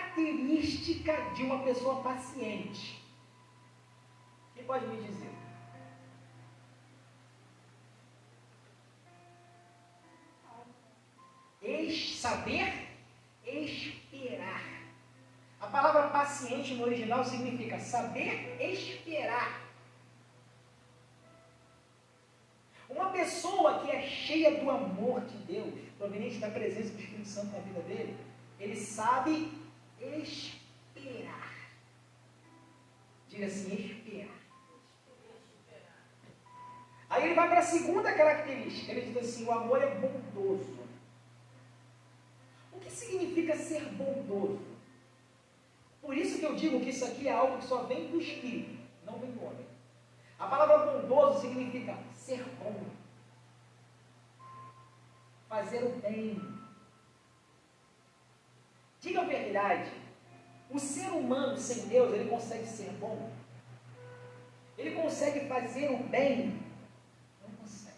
de uma pessoa paciente? Quem pode me dizer? saber esperar. A palavra paciente no original significa saber esperar. Uma pessoa que é cheia do amor de Deus, proveniente da presença do Espírito Santo na vida dele, ele sabe esperar. Diga assim, esperar. Aí ele vai para a segunda característica. Ele diz assim: o amor é bondoso. O que significa ser bondoso? Por isso que eu digo que isso aqui é algo que só vem do Espírito, não vem do homem. A palavra bondoso significa ser bom, fazer o bem, Verdade. O ser humano sem Deus, ele consegue ser bom? Ele consegue fazer o bem? Não consegue.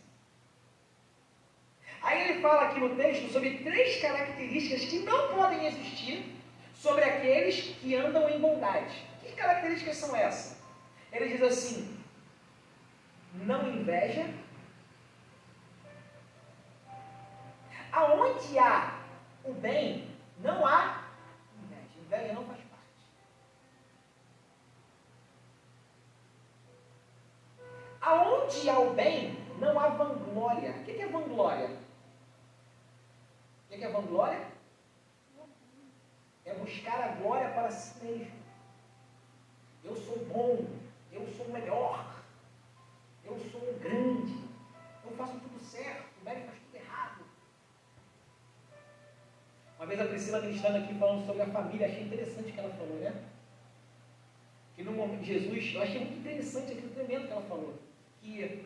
Aí ele fala aqui no texto sobre três características que não podem existir sobre aqueles que andam em bondade. Que características são essas? Ele diz assim: não inveja. Aonde há o bem, não há Inveja não faz parte. Aonde há o bem, não há vanglória. O que é vanglória? O que é vanglória? É buscar a glória para si mesmo. Eu sou bom, eu sou melhor, eu sou grande, eu faço tudo certo, o Mary faz Uma vez a Priscila ministrando aqui falando sobre a família, achei interessante o que ela falou, né? Que no momento de Jesus, eu achei muito interessante aquilo tremendo que ela falou. Que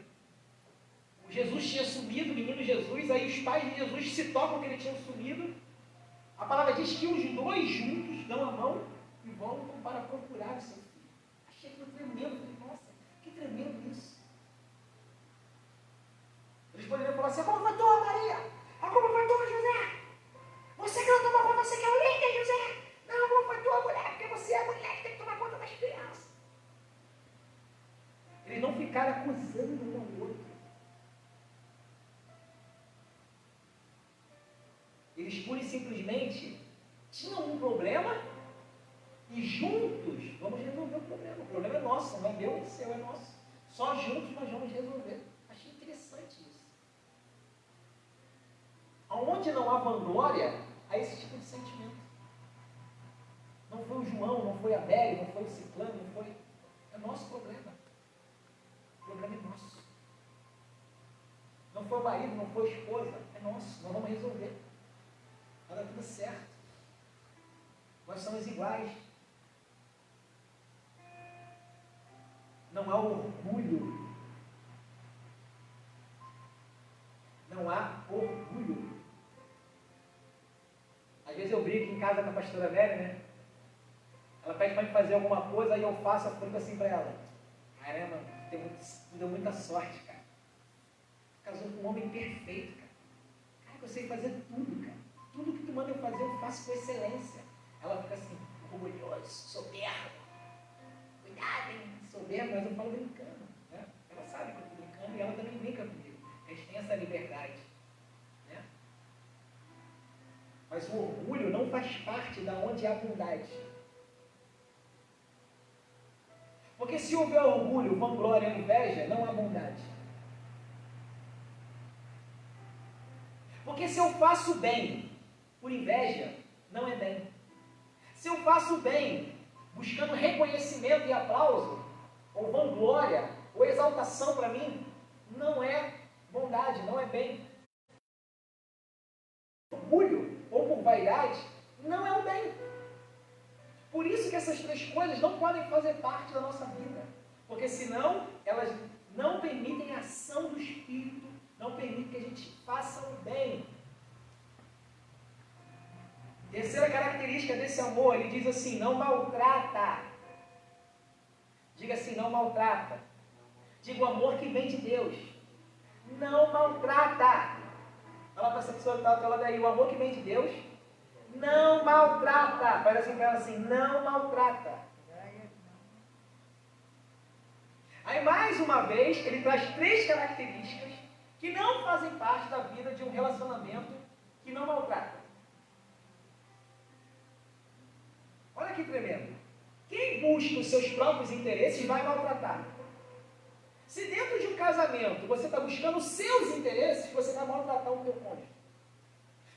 o Jesus tinha sumido, o menino Jesus, aí os pais de Jesus se tocam que ele tinha sumido. A palavra diz que os dois juntos dão a mão e vão para procurar o seu filho. Achei aquilo tremendo. Falei, nossa, que tremendo isso. Eles poderiam falar assim, como foi tua, Maria? A como foi tua, José? Você que não conta, você que é o líder, José. Não, foi tua mulher, porque você é a mulher que tem que tomar conta das crianças. Eles não ficaram acusando um ao outro. Eles pura e simplesmente tinham um problema e juntos vamos resolver o problema. O problema é nosso, não é meu, é seu, é nosso. Só juntos nós vamos resolver. Achei interessante isso. Onde não há vanglória, há esse tipo de sentimento. Não foi o João, não foi a Beli, não foi o Ciclano, não foi. É nosso problema. O problema é nosso. Não foi o marido, não foi a esposa, é nosso. Nós vamos resolver. Vai dar tudo certo. Nós somos iguais. Não há orgulho. Não há orgulho. Às vezes eu brinco em casa com a pastora Mary, né? Ela pede para me fazer alguma coisa, aí eu faço, eu fico assim para ela. Caramba, tem muito, me deu muita sorte, cara. Casou com um homem perfeito, cara. Cara, eu sei fazer tudo, cara. Tudo que tu manda eu fazer, eu faço com excelência. Ela fica assim, orgulhoso, soberbo. Cuidado, hein? Soberbo, mas eu falo brincando. Né? Ela sabe que eu estou brincando e ela também brinca comigo. A gente tem essa liberdade. Né? Mas o orgulho não faz parte da onde há bondade. Porque se houver orgulho, vanglória e inveja, não há bondade. Porque se eu faço bem por inveja, não é bem. Se eu faço bem buscando reconhecimento e aplauso, ou vanglória, ou exaltação para mim, não é bondade, não é bem. Orgulho ou por vaidade não é o bem. Por isso que essas três coisas não podem fazer parte da nossa vida. Porque senão elas não permitem a ação do Espírito, não permitem que a gente faça o bem. Terceira característica desse amor, ele diz assim: não maltrata. Diga assim: não maltrata. Diga o amor que vem de Deus. Não maltrata. Fala para essa pessoa que está ao teu lado aí: o amor que vem de Deus não maltrata. Faz assim para ela assim: não maltrata. Aí, mais uma vez, ele traz três características que não fazem parte da vida de um relacionamento que não maltrata. Olha que tremendo. Quem busca os seus próprios interesses vai maltratar. Se dentro de um casamento você está buscando os seus interesses, você vai maltratar o teu cônjuge.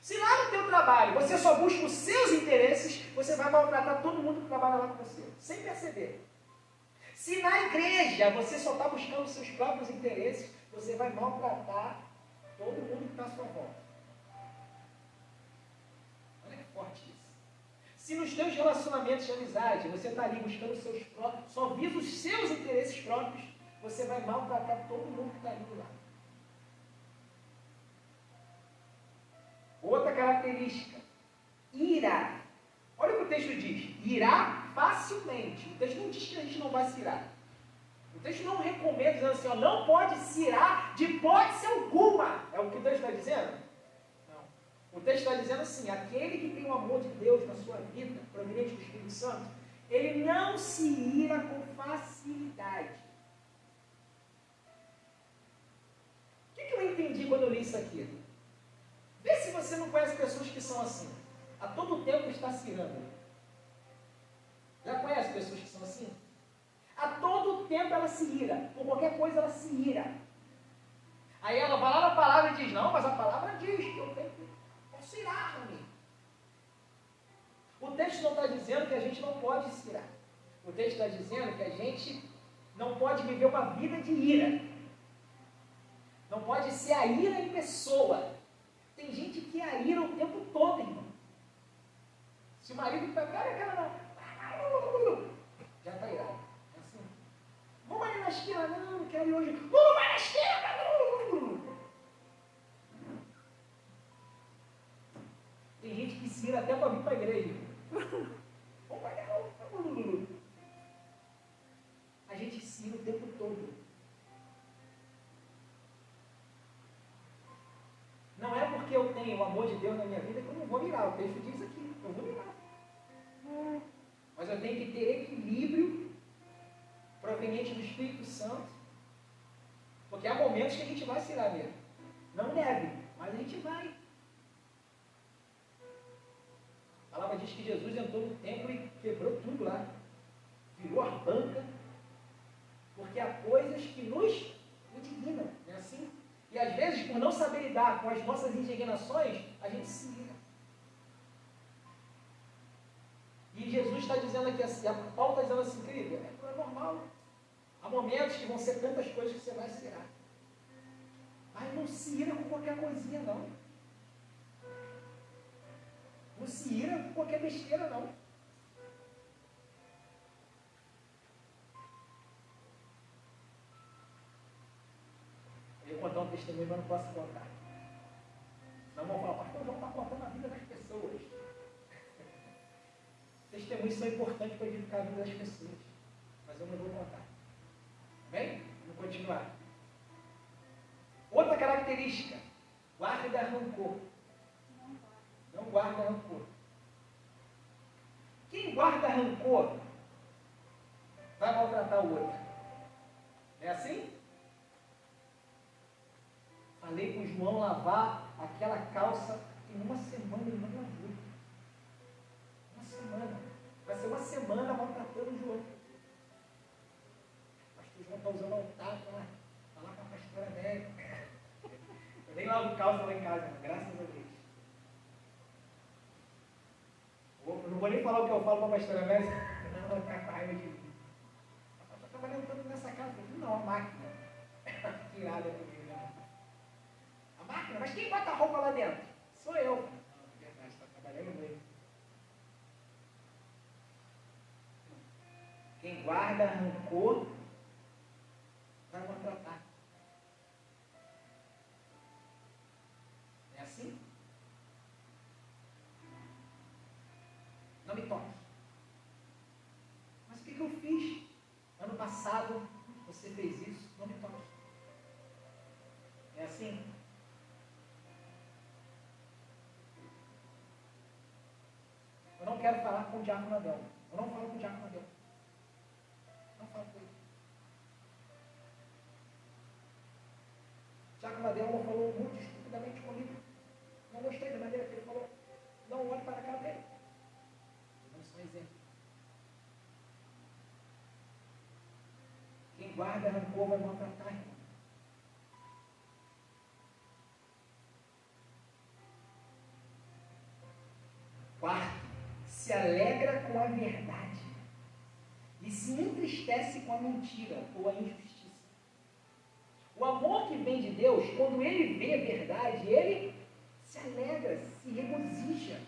Se lá no teu trabalho você só busca os seus interesses, você vai maltratar todo mundo que trabalha lá com você, sem perceber. Se na igreja você só está buscando os seus próprios interesses, você vai maltratar todo mundo que está à sua volta. Olha que forte isso. Se nos teus relacionamentos de amizade você está ali buscando os seus próprios, só visa os seus interesses próprios, você vai maltratar todo mundo que está ali do lado. Outra característica, ira. Olha o que o texto diz: irá facilmente. O texto não diz que a gente não vai se irar. O texto não recomenda dizendo assim, ó, não pode se irar de hipótese alguma. É o que o texto está dizendo? O texto está dizendo assim: aquele que tem o amor de Deus na sua vida, proveniente do Espírito Santo, ele não se ira com facilidade. O que, que eu entendi quando eu li isso aqui? Vê se você não conhece pessoas que são assim. A todo tempo está se irando. Já conhece pessoas que são assim? A todo tempo ela se ira. Por qualquer coisa ela se ira. Aí ela vai lá na palavra e diz, não, mas a palavra diz que eu tenho que posso irar mim. O texto não está dizendo que a gente não pode se irar. O texto está dizendo que a gente não pode viver uma vida de ira. Não pode ser a ira em pessoa. Tem gente que é a ira o tempo todo, irmão. Se o marido pegar aquela. Já está irado. É assim. Vamos ali na esquina, não, não quero ir hoje. Vamos na esquina! Tem gente que se ira até para vir para a igreja. Vamos vai A gente se ira o tempo todo. Não é porque eu tenho o amor de Deus na minha vida que eu não vou mirar. O texto diz aqui, eu vou mirar. Mas eu tenho que ter equilíbrio proveniente do Espírito Santo. Porque há momentos que a gente vai se irar mesmo. Não deve, mas a gente vai. A palavra diz que Jesus entrou no templo e quebrou tudo lá. Virou a banca. Porque há coisas que nos indignam. É assim? E às vezes, por não saber lidar com as nossas indignações, a gente se liga. E Jesus está dizendo aqui assim, Paulo está dizendo assim, querido, é, é normal. Há momentos que vão ser tantas coisas que você vai se irar. Mas não se ira com qualquer coisinha, não. Não se ira com qualquer besteira, não. Mas não posso contar. Não vão falar, pastor João está contando a vida das pessoas. Testemunhos são importantes para edificar a vida das pessoas. Mas eu não vou contar. Bem? Vamos continuar. Outra característica. Guarda rancor. Não guarda rancor. Quem guarda rancor vai maltratar o outro. É assim? Falei com o João lavar aquela calça em uma semana ele não lavou. Uma semana. Vai ser uma semana maltratando o João. O pastor João está usando altar para falar com a pastora Nélia. Eu nem lavo calça lá em casa, graças a Deus. Eu não vou nem falar o que eu falo para a pastora senão ela vai ficar com raiva de mim. Ela está trabalhando tanto nessa casa. Não, a máquina. Tirada comigo máquina, mas quem bota a roupa lá dentro? Sou eu. Verdade, está trabalhando. Quem guarda rancor vai maltratar. É assim? Não me toque. Mas o que eu fiz? Ano passado você fez isso, não me toque. É assim? Quero falar com o diácono Adão. Eu não falo com o diácono Adão. Não falo com ele. O diácono Adão falou muito estupidamente comigo. Não gostei da maneira que ele falou. Não olhe para a cara dele. Não sou exemplo. Quem guarda rancor vai maltratar, irmão. Se alegra com a verdade e se entristece com a mentira ou a injustiça. O amor que vem de Deus, quando ele vê a verdade, ele se alegra, se regozija.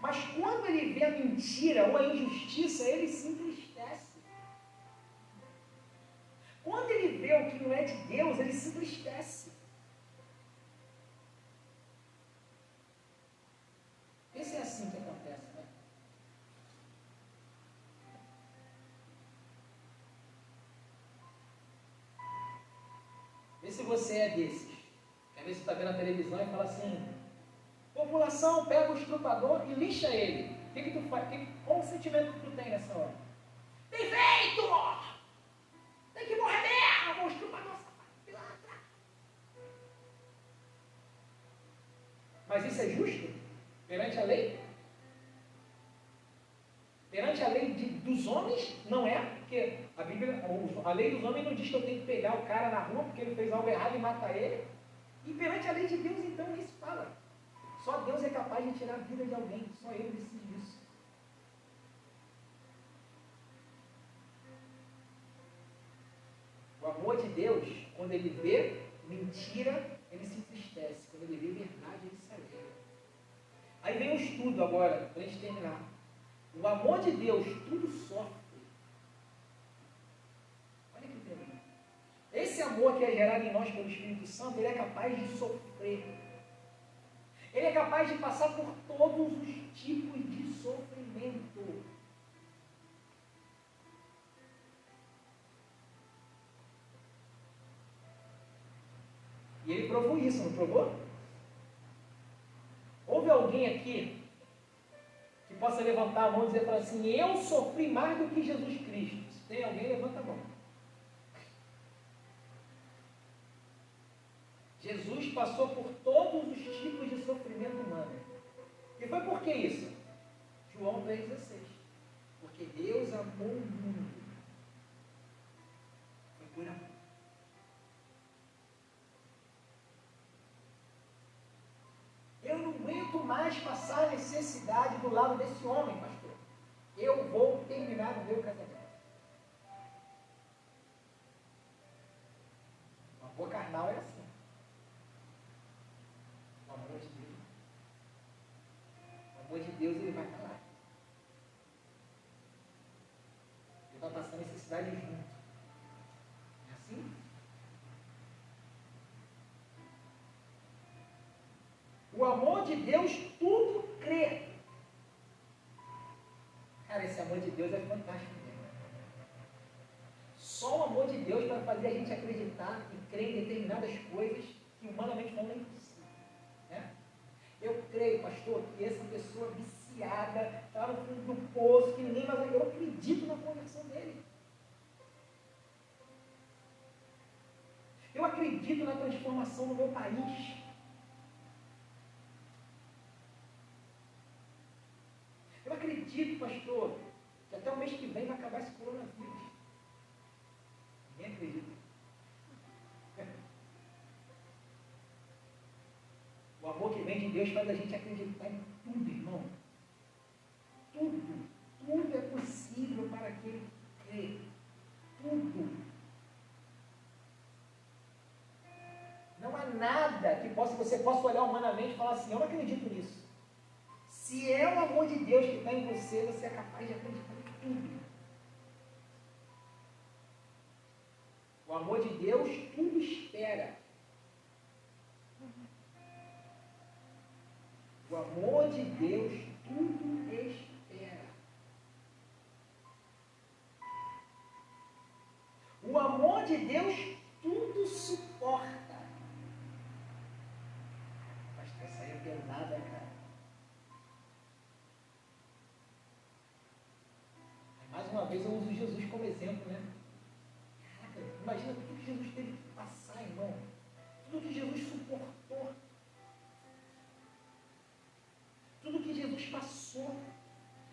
Mas quando ele vê a mentira ou a injustiça, ele se entristece. Quando ele vê o que não é de Deus, ele se entristece. Esse é assim que acontece, né? Vê se você é desses. Quer ver se está vendo a televisão e fala assim, população pega o estrupador e lixa ele. O que, que tu faz? Que, qual o sentimento que tu tem nessa hora? Tem feito! Tem que morrer mesmo! O estrupador pilantra! Mas isso é justo? Perante a lei? Perante a lei de, dos homens, não é, porque A, Bíblia, a lei dos homens não diz que eu tenho que pegar o cara na rua porque ele fez algo errado e matar ele. E perante a lei de Deus, então, nem se fala. Só Deus é capaz de tirar a vida de alguém. Só Ele decide isso. O amor de Deus, quando ele vê mentira, ele se entristece. Quando ele vê verdade, ele se alegra. Aí vem o estudo agora, para a gente terminar. O amor de Deus tudo sofre. Olha que tremendo. Esse amor que é gerado em nós pelo Espírito Santo, ele é capaz de sofrer. Ele é capaz de passar por todos os tipos de sofrimento. E ele provou isso, não provou? Houve alguém aqui que possa levantar a mão e dizer para assim, eu sofri mais do que Jesus Cristo. Se tem alguém, levanta a mão. Jesus passou por todos os tipos de sofrimento humano. E foi por que isso? João 3,16. Porque Deus amou o mundo. Foi por amor. Eu não aguento mais passar necessidade do lado desse homem, pastor. Eu vou terminar o meu casamento. O amor carnal é assim. O amor de Deus. O amor de Deus, ele vai estar lá. Ele vai passar necessidade junto. É assim? O amor de Deus tudo crê. Cara, esse amor de Deus é fantástico. Só o amor de Deus para fazer a gente acreditar e crer em determinadas coisas que humanamente não é impossível. Né? Eu creio, pastor, que essa pessoa viciada está no fundo do poço, que nem mais. Eu acredito na conversão dele. Eu acredito na transformação do meu país. Acredito, pastor, que até o mês que vem vai acabar esse coronavírus. Ninguém acredita. O amor que vem de Deus faz a gente acreditar em tudo, irmão. Tudo. Tudo é possível para quem crê. Tudo. Não há nada que possa, você possa olhar humanamente e falar assim, eu não acredito nisso. Se é o amor de Deus que está em você, você é capaz de acreditar em tudo. O amor de Deus tudo espera. O amor de Deus tudo espera. O amor de Deus tudo suporta. Mas essa aí é pesada, cara. Mais uma vez eu uso Jesus como exemplo, né? Caraca, imagina tudo que Jesus teve que passar, irmão. Tudo que Jesus suportou. Tudo que Jesus passou.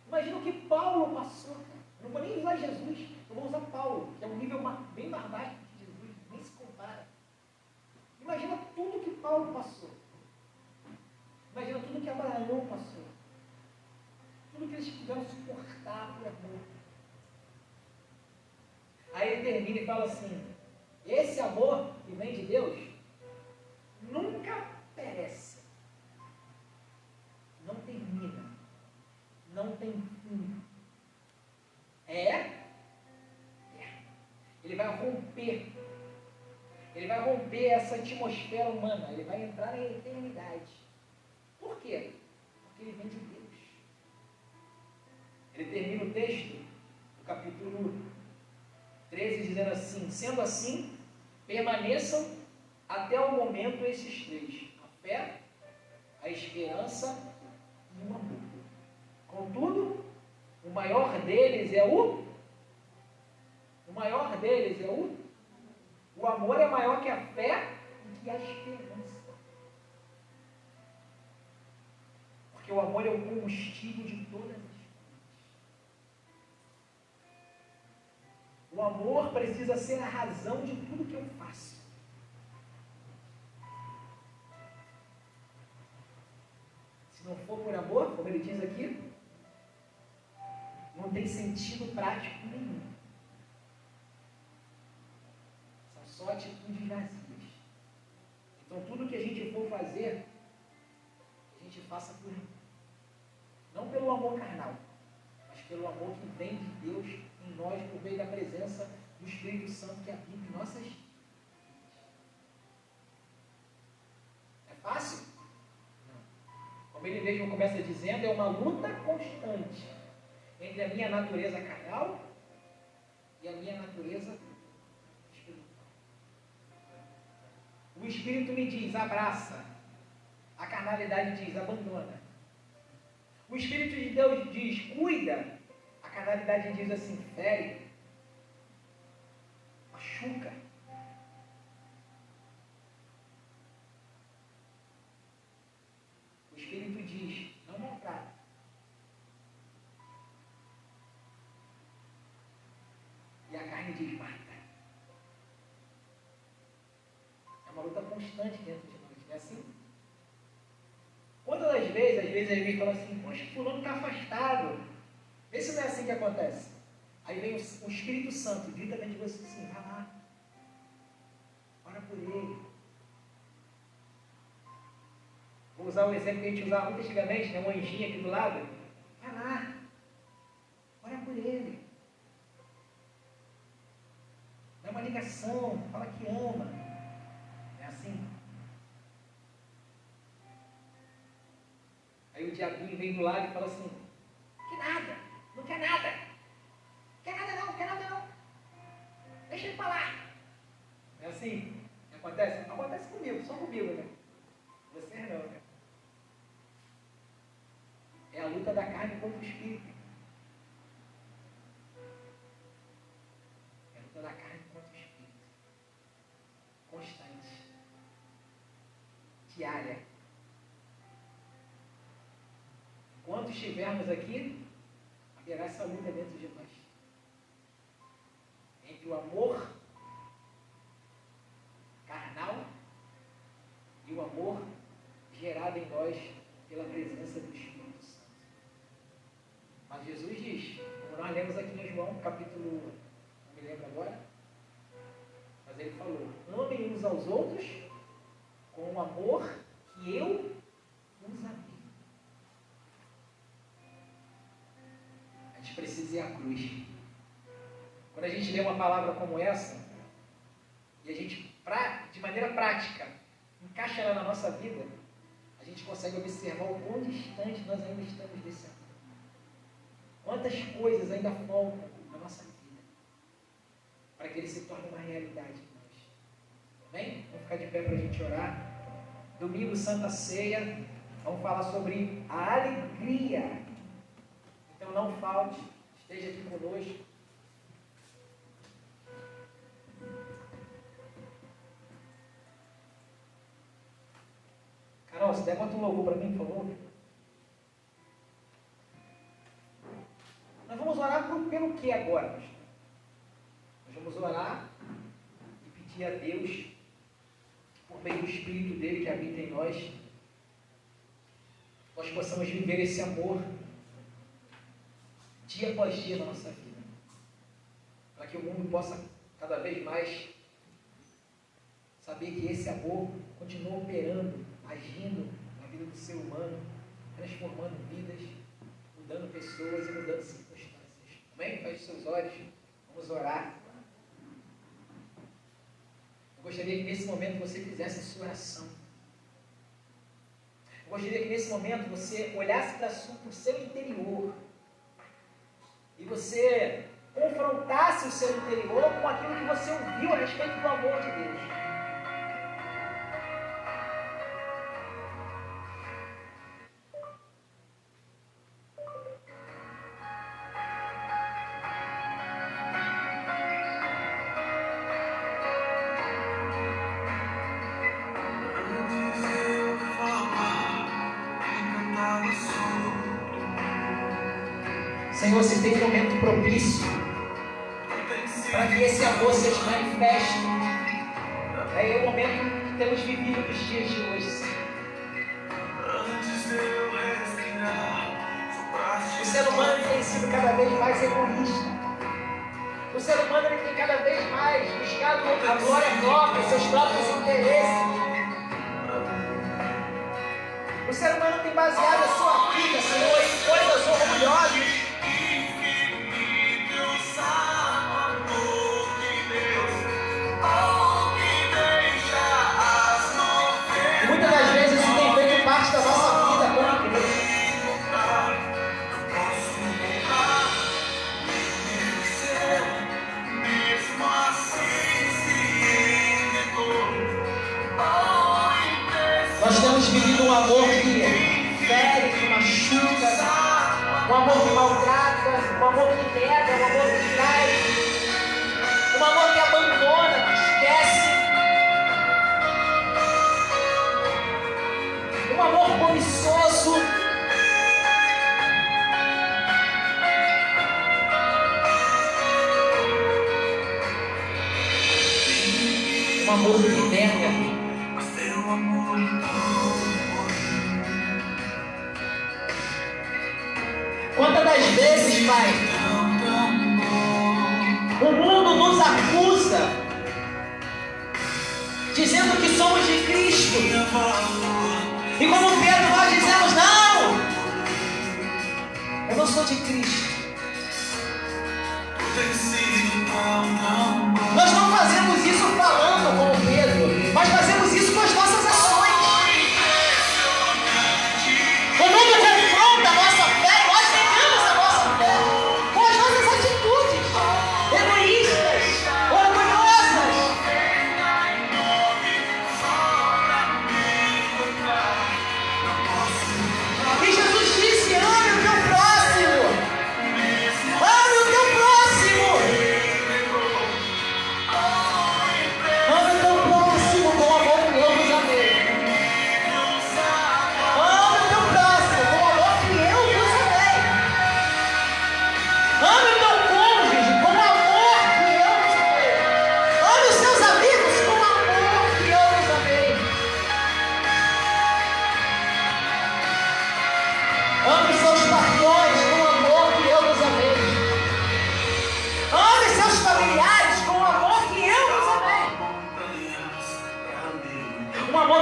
Imagina o que Paulo passou. Não vou nem usar Jesus, eu vou usar Paulo, que é um nível bem mais baixo que Jesus, nem se compara. Imagina tudo que Paulo passou. Imagina tudo que Abraão passou. Tudo que eles tiveram suportar por amor. Aí ele termina e fala assim: esse amor que vem de Deus nunca perece, não termina, não tem fim. É? é. Ele vai romper, ele vai romper essa atmosfera humana, ele vai entrar na eternidade. Por quê? Porque ele vem de Deus. Ele termina o texto, no capítulo 13, dizendo assim: sendo assim, permaneçam até o momento esses três: a fé, a esperança e o amor. Contudo, o maior deles é o. O maior deles é o. O amor é maior que a fé e que a esperança. Porque o amor é o combustível de todas O amor precisa ser a razão de tudo que eu faço. Se não for por amor, como ele diz aqui, não tem sentido prático nenhum. São só atitudes vazias. Então tudo que a gente for fazer, a gente faça por não pelo amor carnal, mas pelo amor que vem de Deus nós por meio da presença do Espírito Santo que habita em nossas vidas. É fácil? Não. Como ele mesmo começa dizendo, é uma luta constante entre a minha natureza carnal e a minha natureza espiritual. O Espírito me diz, abraça. A carnalidade diz, abandona. O Espírito de Deus diz, cuida. A carnalidade diz assim, fere. Machuca. O Espírito diz, não maltrata. E a carne diz, mata. É uma luta constante dentro de nós, não é assim? Quantas vezes, às vezes ele vem e fala assim, poxa, fulano está afastado. Vê se não é assim que acontece. Aí vem o, Espírito Santo, grita dentro de você assim, vai lá. Ora por ele. Vou usar um exemplo que a gente usava muito antigamente, né? um anjinho aqui do lado. Vai lá. Ora por ele. Dá uma ligação, fala que ama. É assim. Aí o diabinho vem do lado e fala assim, que nada, não quer nada. Quer nada não, quer nada não. Deixa ele falar. É assim? Acontece? Acontece comigo, só comigo, né? Você não, né? É a luta da carne contra o espírito. É a luta da carne contra o espírito. Constante. Diária. Enquanto estivermos aqui, haverá essa luta dentro de nós. Entre o amor carnal e o amor gerado em nós pela presença do Espírito Santo. Mas Jesus diz, como nós lemos aqui em João, capítulo, não me lembro agora, mas ele falou, amem uns aos outros com o amor que eu os amei. Gente precisa ir à cruz. Quando a gente lê uma palavra como essa, e a gente, de maneira prática, encaixa ela na nossa vida, a gente consegue observar o quão distante nós ainda estamos desse amor. Quantas coisas ainda faltam na nossa vida para que ele se torne uma realidade em nós. Amém? Vamos ficar de pé para a gente orar. Domingo, Santa Ceia, vamos falar sobre a alegria. Não falte, esteja aqui conosco. Carol, se der, um logo para mim, por favor. Nós vamos orar por, pelo que agora? Nós vamos orar e pedir a Deus, por meio do Espírito dele que habita em nós, nós possamos viver esse amor dia após dia na nossa vida. Para que o mundo possa cada vez mais saber que esse amor continua operando, agindo na vida do ser humano, transformando vidas, mudando pessoas e mudando circunstâncias. Amém? Feche seus olhos, vamos orar. Eu gostaria que nesse momento você fizesse a sua oração. Eu gostaria que nesse momento você olhasse para o seu interior e você confrontasse o seu interior com aquilo que você ouviu a respeito do amor de Deus.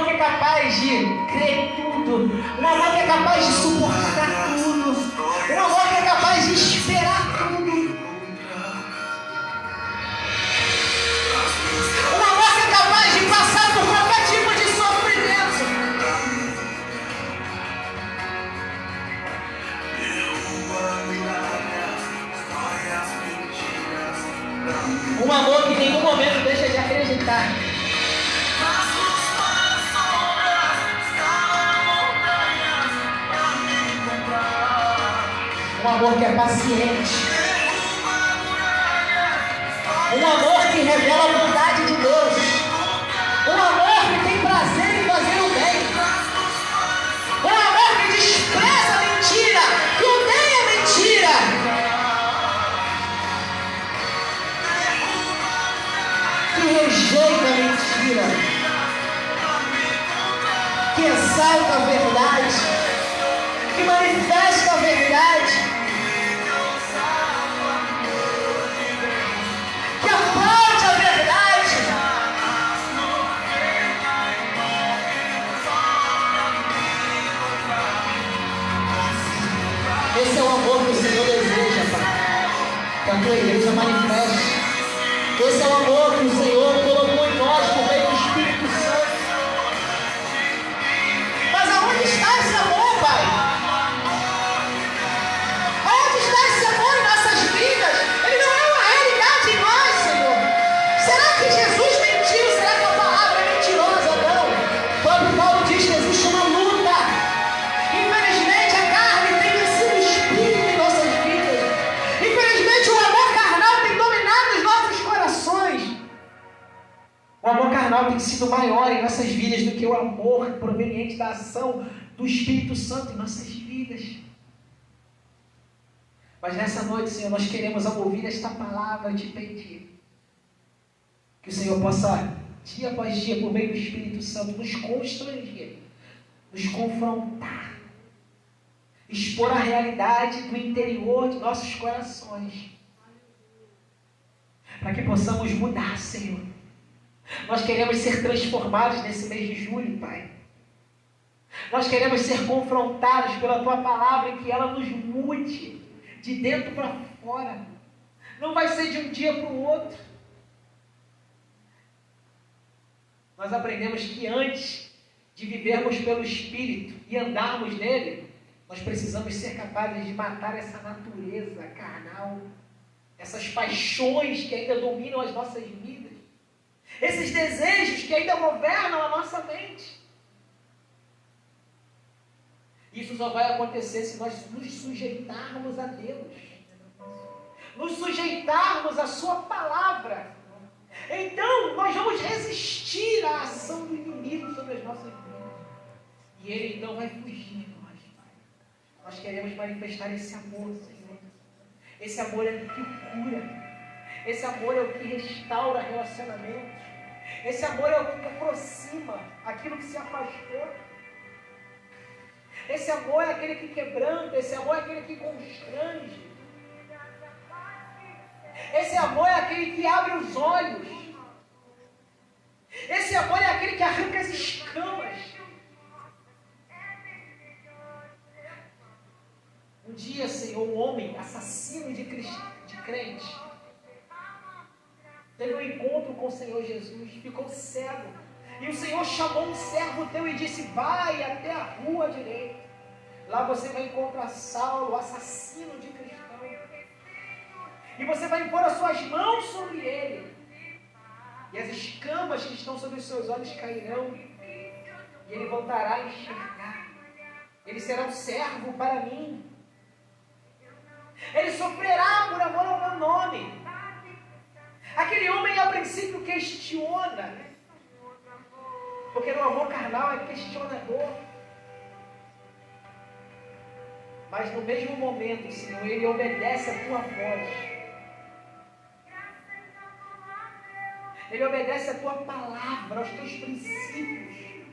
Naval que é capaz de crer tudo. uma Naval é que é capaz de suportar tudo. uma Naval é que é capaz de esperar tudo. Uma Naval é que é capaz de passar por qualquer tipo de sofrimento. Um amor que em nenhum momento deixa de acreditar. amor que é paciente. Um amor que revela a bondade de Deus. Um amor que tem prazer em fazer o bem. Um amor que despreza a mentira, que odeia a mentira. Que rejeita a mentira. Que exalta a verdade. Que manifesta a verdade. Do Espírito Santo em nossas vidas. Mas nessa noite, Senhor, nós queremos, ao ouvir esta palavra, te pedir Que o Senhor possa, dia após dia, por meio do Espírito Santo, nos constranger, nos confrontar, expor a realidade do interior de nossos corações, para que possamos mudar, Senhor. Nós queremos ser transformados nesse mês de julho, Pai. Nós queremos ser confrontados pela Tua palavra e que ela nos mude de dentro para fora. Não vai ser de um dia para o outro. Nós aprendemos que antes de vivermos pelo Espírito e andarmos nele, nós precisamos ser capazes de matar essa natureza carnal, essas paixões que ainda dominam as nossas vidas, esses desejos que ainda governam a nossa mente. Isso só vai acontecer se nós nos sujeitarmos a Deus, nos sujeitarmos à Sua palavra. Então, nós vamos resistir à ação do inimigo sobre as nossas vidas. E ele então vai fugir de nós, Pai. Nós queremos manifestar esse amor, Senhor. Esse amor é o que cura. Esse amor é o que restaura relacionamentos. Esse amor é o que aproxima aquilo que se afastou. Esse amor é aquele que quebranta, esse amor é aquele que constrange. Esse amor é aquele que abre os olhos. Esse amor é aquele que arranca as escamas. Um dia, Senhor, um homem assassino de, de crente teve um encontro com o Senhor Jesus, ficou cego e o Senhor chamou um servo teu e disse: Vai até a rua direita. Lá você vai encontrar Saulo, assassino de cristão. E você vai impor as suas mãos sobre ele. E as escamas que estão sobre os seus olhos cairão. E ele voltará a enxergar. Ele será um servo para mim. Ele sofrerá por amor ao meu nome. Aquele homem a princípio questiona porque no amor carnal é questionador. Mas no mesmo momento, Senhor, ele obedece a tua voz. Ele obedece a tua palavra, aos teus princípios.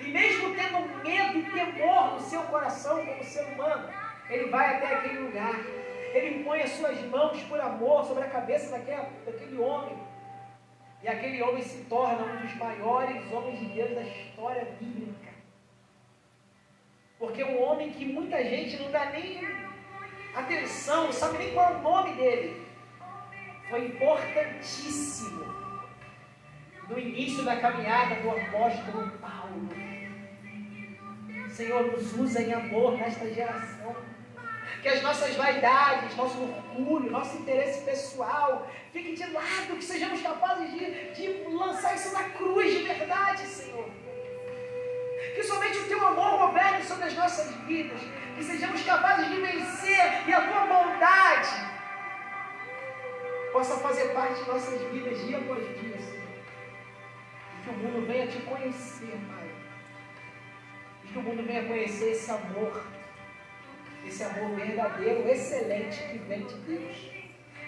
E mesmo tendo medo e temor no seu coração como ser humano, ele vai até aquele lugar. Ele põe as suas mãos por amor sobre a cabeça daquele, daquele homem e aquele homem se torna um dos maiores homens de Deus da história bíblica. Porque um homem que muita gente não dá nem atenção, não sabe nem qual é o nome dele, foi importantíssimo no início da caminhada do apóstolo Paulo. Senhor, nos usa em amor nesta geração que as nossas vaidades, nosso orgulho, nosso interesse pessoal fique de lado, que sejamos capazes de, de lançar isso na cruz de verdade, Senhor. Que somente o teu amor governe sobre as nossas vidas, que sejamos capazes de vencer e a tua bondade possa fazer parte de nossas vidas dia após dia, Senhor. Que o mundo venha te conhecer, Pai. E que o mundo venha conhecer esse amor esse amor verdadeiro, excelente que vem de Deus.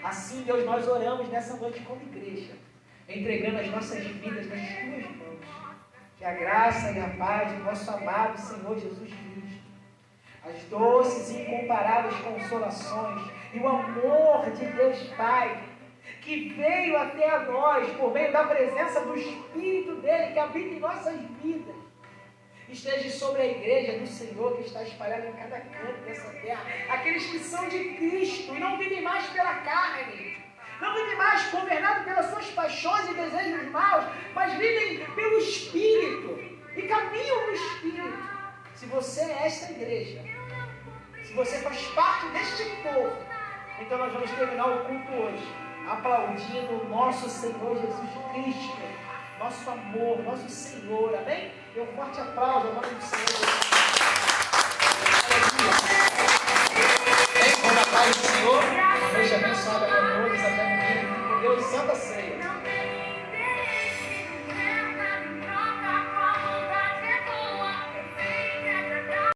Assim, Deus, nós oramos nessa noite como igreja, entregando as nossas vidas nas tuas mãos. Que a graça e a paz do nosso amado Senhor Jesus Cristo, as doces e incomparáveis consolações e o amor de Deus Pai, que veio até nós por meio da presença do Espírito dele que habita em nossas vidas esteja sobre a igreja do Senhor que está espalhada em cada canto dessa terra. Aqueles que são de Cristo e não vivem mais pela carne. Não vivem mais governados pelas suas paixões e desejos maus, mas vivem pelo Espírito e caminham no Espírito. Se você é esta igreja, se você faz parte deste povo, então nós vamos terminar o culto hoje aplaudindo o nosso Senhor Jesus Cristo, nosso amor, nosso Senhor, amém? Dê um forte aplauso ao nome do Senhor. Vem com a paz do Senhor. Noite abençoada para todos. Até domingo. Com Deus, Santa Ceia.